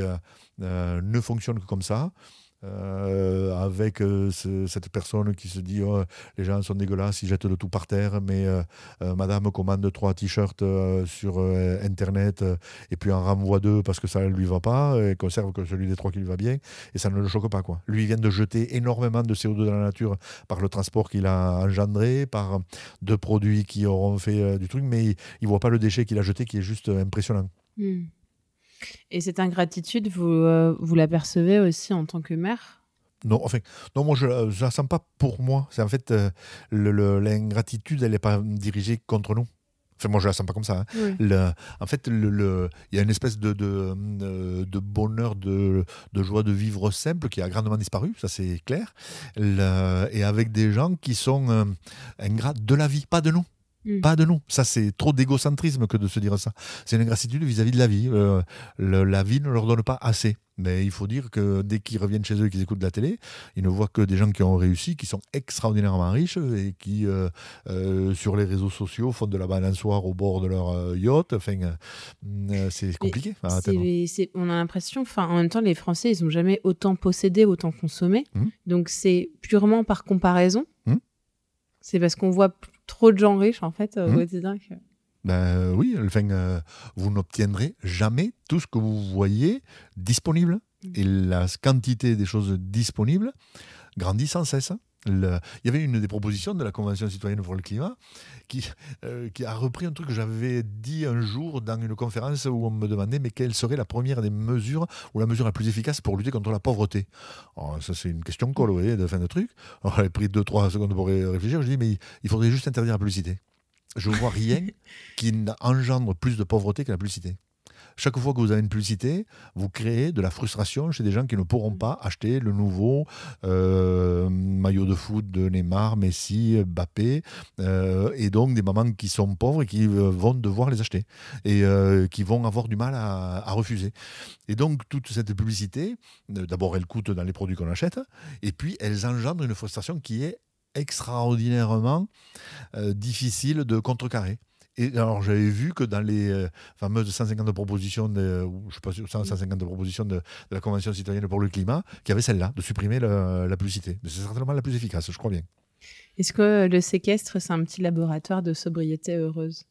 ne fonctionne que comme ça. Euh, avec euh, cette personne qui se dit oh, les gens sont dégueulasses, ils jettent le tout par terre, mais euh, madame commande trois t-shirts sur internet et puis en renvoie deux parce que ça ne lui va pas et conserve que celui des trois qui lui va bien et ça ne le choque pas. Quoi. Lui, il vient de jeter énormément de CO2 dans la nature par le transport qu'il a engendré, par deux produits qui auront fait du truc, mais il ne voit pas le déchet qu'il a jeté qui est juste impressionnant. Hmm. Et cette ingratitude, vous, euh, vous l'apercevez aussi en tant que mère? Non, enfin, non, moi je ne la sens pas pour moi. C'est en fait euh, l'ingratitude, elle n'est pas dirigée contre nous. Enfin, moi je la sens pas comme ça. Hein. en fait, il le, y a une espèce de, de, euh, de bonheur, de, de, joie de vivre simple qui a grandement disparu, ça c'est clair. et avec des gens qui sont ingrats de la vie, pas de nous. Mm. Pas de nous. Ça, c'est trop d'égocentrisme que de se dire ça. C'est une ingratitude vis-à-vis de la vie. Euh, la vie ne leur donne pas assez. Mais il faut dire que dès qu'ils reviennent chez eux et qu'ils écoutent de la télé, ils ne voient que des gens qui ont réussi, qui sont extraordinairement riches et qui, euh, euh, sur les réseaux sociaux, font de la balançoire au bord de leur yacht. Enfin, c'est compliqué. on a l'impression, enfin, en même temps, les Français, ils n'ont jamais autant possédé, autant consommé. Mmh. Donc, c'est purement par comparaison. Mmh. C'est parce qu'on voit trop de gens riches, en fait, au quotidien. Mmh. Ben oui, enfin, euh, vous n'obtiendrez jamais tout ce que vous voyez disponible. Mmh. Et la quantité des choses disponibles grandit sans cesse. Il y avait une des propositions de la Convention citoyenne pour le climat qui, euh, qui a repris un truc que j'avais dit un jour dans une conférence où on me demandait mais quelle serait la première des mesures ou la mesure la plus efficace pour lutter contre la pauvreté? ça c'est une question colorée de fin de truc. (laughs) J'ai pris 2-3 secondes pour réfléchir. Je dis mais il faudrait juste interdire la publicité. Je ne vois rien (laughs) qui engendre plus de pauvreté que la publicité. Chaque fois que vous avez une publicité, vous créez de la frustration chez des gens qui ne pourront mm. pas acheter le nouveau euh, maillot de foot de Neymar, Messi, Mbappé, euh, et donc des mamans qui sont pauvres et qui euh, vont devoir les acheter et qui vont avoir du mal à, à refuser. Et donc toute cette publicité, d'abord elle coûte dans les produits qu'on achète, et puis elles engendrent une frustration qui est extraordinairement difficile de contrecarrer. Et alors, j'avais vu que dans les euh, fameuses 150 propositions, de, je sais pas, 150 propositions de, la Convention citoyenne pour le climat, qu'il y avait celle-là, de supprimer la publicité. C'est certainement la plus efficace, je crois bien. Est-ce que le séquestre, c'est un petit laboratoire de sobriété heureuse?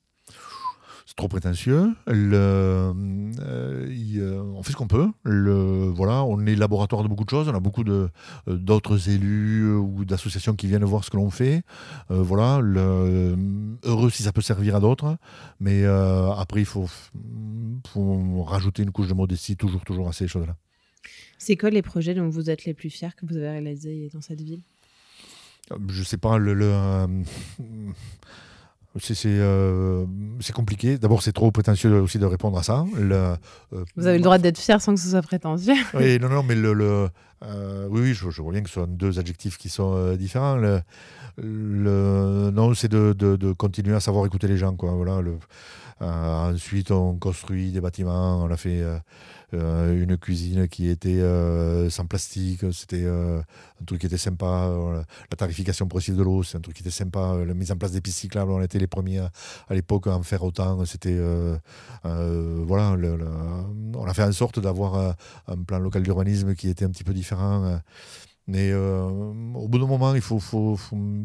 C'est trop prétentieux. Le, euh, euh, on fait ce qu'on peut. Le, voilà, on est laboratoire de beaucoup de choses. On a beaucoup de, euh, d'autres élus ou d'associations qui viennent voir ce que l'on fait. voilà, le, heureux si ça peut servir à d'autres. Mais après, il faut, faut, rajouter une couche de modestie toujours, toujours à ces choses-là. C'est quoi les projets dont vous êtes les plus fiers que vous avez réalisés dans cette ville? Je sais pas, le, le euh, c'est compliqué. D'abord, c'est trop prétentieux aussi de répondre à ça. Euh, Vous avez le droit d'être fier sans que ce soit prétentieux. (laughs) Oui, non, non, mais le, euh, oui, oui, je, vois bien que ce sont deux adjectifs qui sont différents. Le, non, c'est de, de, continuer à savoir écouter les gens, quoi. Voilà. Ensuite, on construit des bâtiments. On a fait euh, une cuisine qui était euh, sans plastique, c'était euh, un truc qui était sympa. la tarification progressive de l'eau, c'est un truc qui était sympa. La mise en place des pistes cyclables, on était les premiers à, l'époque à en faire autant. C'était voilà, on a fait en sorte d'avoir un plan local d'urbanisme qui était un petit peu différent. Mais euh, au bout d'un moment, il faut, faut,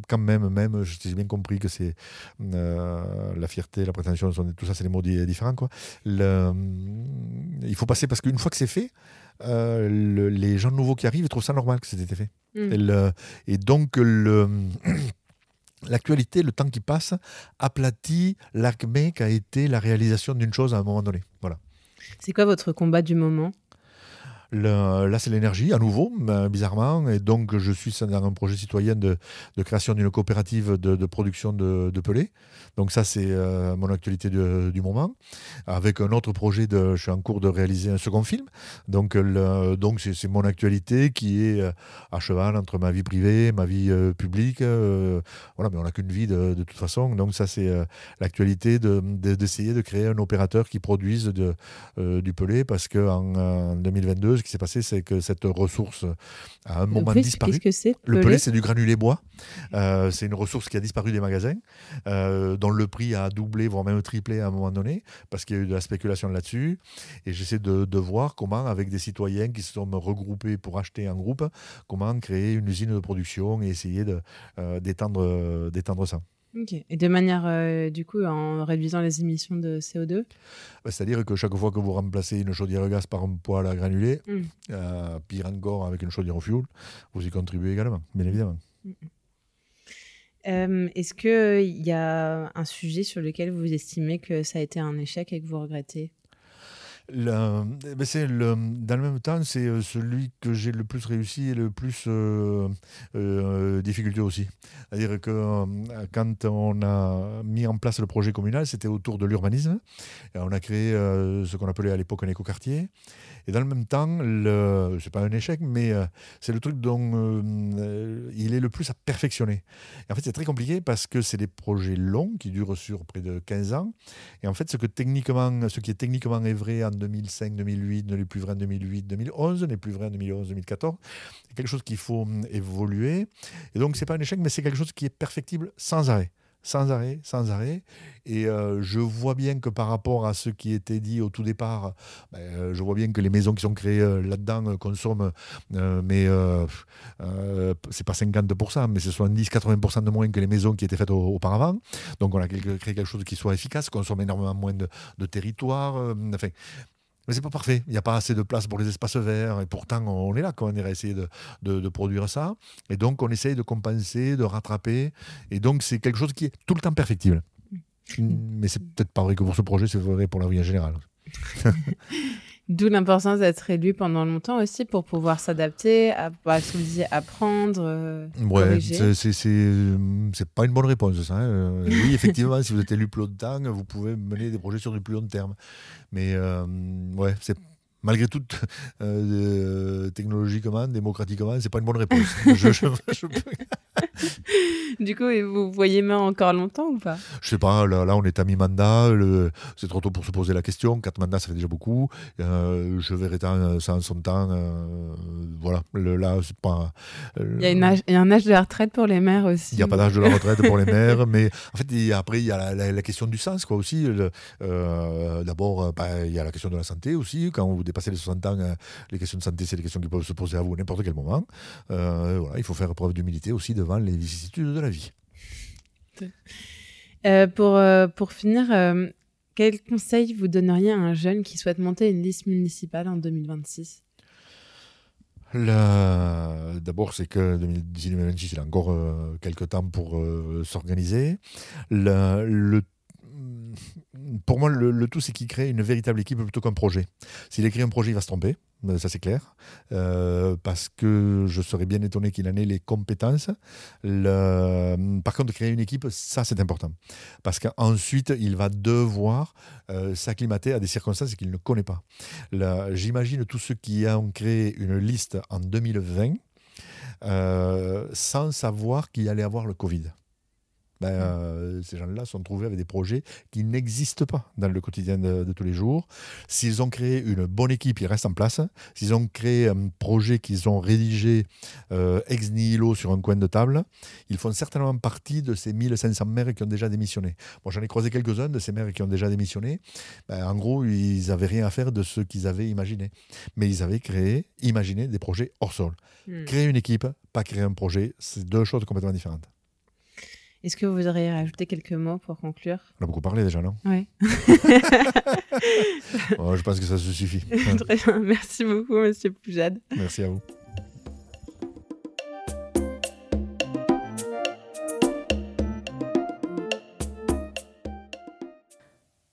quand même, même, j'ai bien compris que c'est euh, la fierté, la prétention, tout ça, c'est des mots différents. Quoi. Le, il faut passer parce qu'une fois que c'est fait, euh, les gens nouveaux qui arrivent ils trouvent ça normal que c'était fait. Mm. Et, donc, le. (clears throat) L'actualité, le temps qui passe, aplatit l'acmé qui a été la réalisation d'une chose à un moment donné. Voilà. C'est quoi votre combat du moment? Là, c'est l'énergie, à nouveau, bizarrement. Et donc, je suis dans un projet citoyen de, création d'une coopérative de, production de, de, pelés. Donc, ça, c'est euh, mon actualité du moment. Avec un autre projet, je suis en cours de réaliser un second film. Donc, donc c'est mon actualité qui est euh, à cheval entre ma vie privée, ma vie euh, publique. voilà, mais on n'a qu'une vie de, toute façon. Donc, ça, c'est l'actualité d'essayer de, créer un opérateur qui produise du pelé parce qu'en en 2022, ce qui s'est passé, c'est que cette ressource a un moment disparu. Qu'est-ce que c'est Le pelé, c'est du granulé bois. Euh, c'est une ressource qui a disparu des magasins, euh, dont le prix a doublé, voire même triplé à un moment donné, parce qu'il y a eu de la spéculation là-dessus. Et j'essaie de, de, voir comment, avec des citoyens qui se sont regroupés pour acheter en groupe, comment créer une usine de production et essayer d'étendre ça. Et de manière, euh, du coup, en réduisant les émissions de CO2 bah, C'est-à-dire que chaque fois que vous remplacez une chaudière à gaz par un poêle à granulés, mmh. euh, pire encore avec une chaudière au fioul, vous y contribuez également, bien évidemment. Mmh, mmh. Euh, est-ce qu'il y a un sujet sur lequel vous estimez que ça a été un échec et que vous regrettez? Ben, le, dans le même temps, c'est euh, celui que j'ai le plus réussi et le plus euh, euh, difficulté aussi. C'est-à-dire que quand on a mis en place le projet communal, c'était autour de l'urbanisme. On a créé ce qu'on appelait à l'époque un écoquartier. Et dans le même temps, ce n'est pas un échec, mais c'est le truc dont il est le plus à perfectionner. Et en fait, c'est très compliqué parce que c'est des projets longs qui durent sur près de 15 ans. Et en fait, ce, que techniquement, ce qui est techniquement est vrai en 2005, 2008, ne l'est plus vrai en 2008, 2011, n'est plus vrai en 2011, 2014. C'est quelque chose qu'il faut hum, évoluer. Et donc, ce n'est pas un échec, mais c'est quelque chose qui est perfectible sans arrêt sans arrêt, sans arrêt. Et euh, je vois bien que par rapport à ce qui était dit au tout départ, ben, euh, je vois bien que les maisons qui sont créées euh, là-dedans consomment, mais c'est pas 50%, mais c'est 70-80% de moins que les maisons qui étaient faites auparavant. Donc on a créé quelque chose qui soit efficace, consomme énormément moins de, de territoire. enfin, mais c'est pas parfait. Il n'y a pas assez de place pour les espaces verts. Et pourtant, on est là quand on est à essayer de, de, produire ça. Et donc, on essaye de compenser, de rattraper. Et donc, c'est quelque chose qui est tout le temps perfectible. Mm. Mais c'est peut-être pas vrai que pour ce projet, c'est vrai pour la vie en général. (laughs) D'où l'importance d'être élu pendant longtemps aussi pour pouvoir s'adapter, à, disiez, apprendre. Euh, ouais, c'est pas une bonne réponse. Ça, hein. euh, oui, effectivement, (laughs) si vous êtes élu plus longtemps, vous pouvez mener des projets sur du plus long terme. Mais euh, ouais, c'est malgré tout, euh, technologiquement, démocratiquement, c'est pas une bonne réponse. (laughs) du coup, vous voyez main encore longtemps ou pas? Je sais pas, là, on est à mi-mandat, c'est trop tôt pour se poser la question. Quatre mandats, ça fait déjà beaucoup. Euh, je verrai ça en son temps. Euh, voilà, là, c'est pas. il, y a un âge de la retraite pour les maires aussi. Il n'y a pas d'âge de la retraite pour les (laughs) maires, mais en fait, après, il y a la, question du sens, quoi, aussi. D'abord, bah, il y a la question de la santé aussi. Quand vous dépassez les 60 ans, les questions de santé, c'est des questions qui peuvent se poser à vous à n'importe quel moment. voilà, il faut faire preuve d'humilité aussi devant les vicissitudes de la vie. Euh, pour, euh, pour finir, euh, quel conseil vous donneriez à un jeune qui souhaite monter une liste municipale en 2026 D'abord, c'est que 2026, il a encore quelques temps pour s'organiser. Le, le pour moi, le, tout, c'est qu'il crée une véritable équipe plutôt qu'un projet. S'il écrit un projet, il va se tromper, euh, ça c'est clair, euh, parce que je serais bien étonné qu'il en ait les compétences. Par contre, créer une équipe, ça c'est important, parce qu'ensuite, il va devoir euh, s'acclimater à des circonstances qu'il ne connaît pas. J'imagine tous ceux qui ont créé une liste en 2020 sans savoir qu'il allait avoir le Covid ben, euh, ces gens-là sont trouvés avec des projets qui n'existent pas dans le quotidien de, tous les jours. S'ils ont créé une bonne équipe, ils restent en place. S'ils ont créé un projet qu'ils ont rédigé euh, ex nihilo sur un coin de table, ils font certainement partie de ces 1500 maires qui ont déjà démissionné. Moi, j'en ai croisé quelques-uns de ces maires qui ont déjà démissionné. Ben, en gros, ils n'avaient rien à faire de ce qu'ils avaient imaginé. Mais ils avaient créé, imaginé des projets hors sol. Hmm. Créer une équipe, pas créer un projet, c'est deux choses complètement différentes. Est-ce que vous auriez rajouté quelques mots pour conclure? On a beaucoup parlé déjà, non? Oui. (laughs) je pense que ça se suffit. (laughs) Très bien. Merci beaucoup, monsieur Poujade. Merci à vous.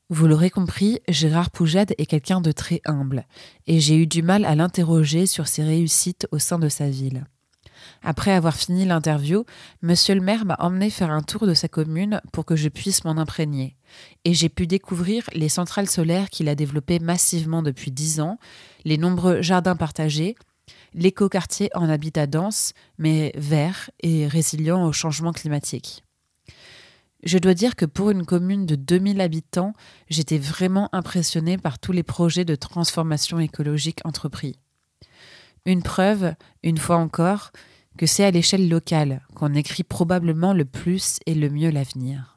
Vous l'aurez compris, Gérard Poujade est quelqu'un de très humble, et j'ai eu du mal à l'interroger sur ses réussites au sein de sa ville. Après avoir fini l'interview, monsieur le maire m'a emmené faire un tour de sa commune pour que je puisse m'en imprégner. Et j'ai pu découvrir les centrales solaires qu'il a développées massivement depuis dix ans, les nombreux jardins partagés, l'écoquartier en habitat dense, mais vert et résilient au changement climatique. Je dois dire que pour une commune de 2000 habitants, j'étais vraiment impressionnée par tous les projets de transformation écologique entrepris. Une preuve, une fois encore, que c'est à l'échelle locale qu'on écrit probablement le plus et le mieux l'avenir.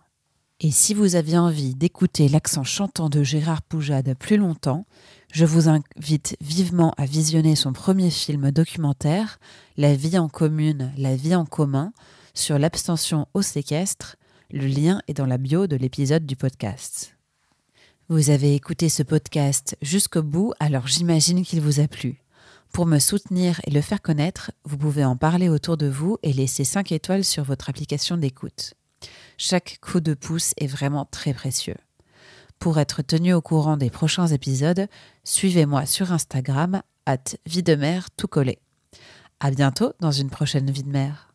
Et si vous aviez envie d'écouter l'accent chantant de Gérard Poujade plus longtemps, je vous invite vivement à visionner son premier film documentaire, La vie en commune, la vie en commun, sur l'abstention au séquestre. Le lien est dans la bio de l'épisode du podcast. Vous avez écouté ce podcast jusqu'au bout, alors j'imagine qu'il vous a plu. Pour me soutenir et le faire connaître, vous pouvez en parler autour de vous et laisser 5 étoiles sur votre application d'écoute. Chaque coup de pouce est vraiment très précieux. Pour être tenu au courant des prochains épisodes, suivez-moi sur Instagram, at vie de mer tout collé. À bientôt dans une prochaine vie de mer.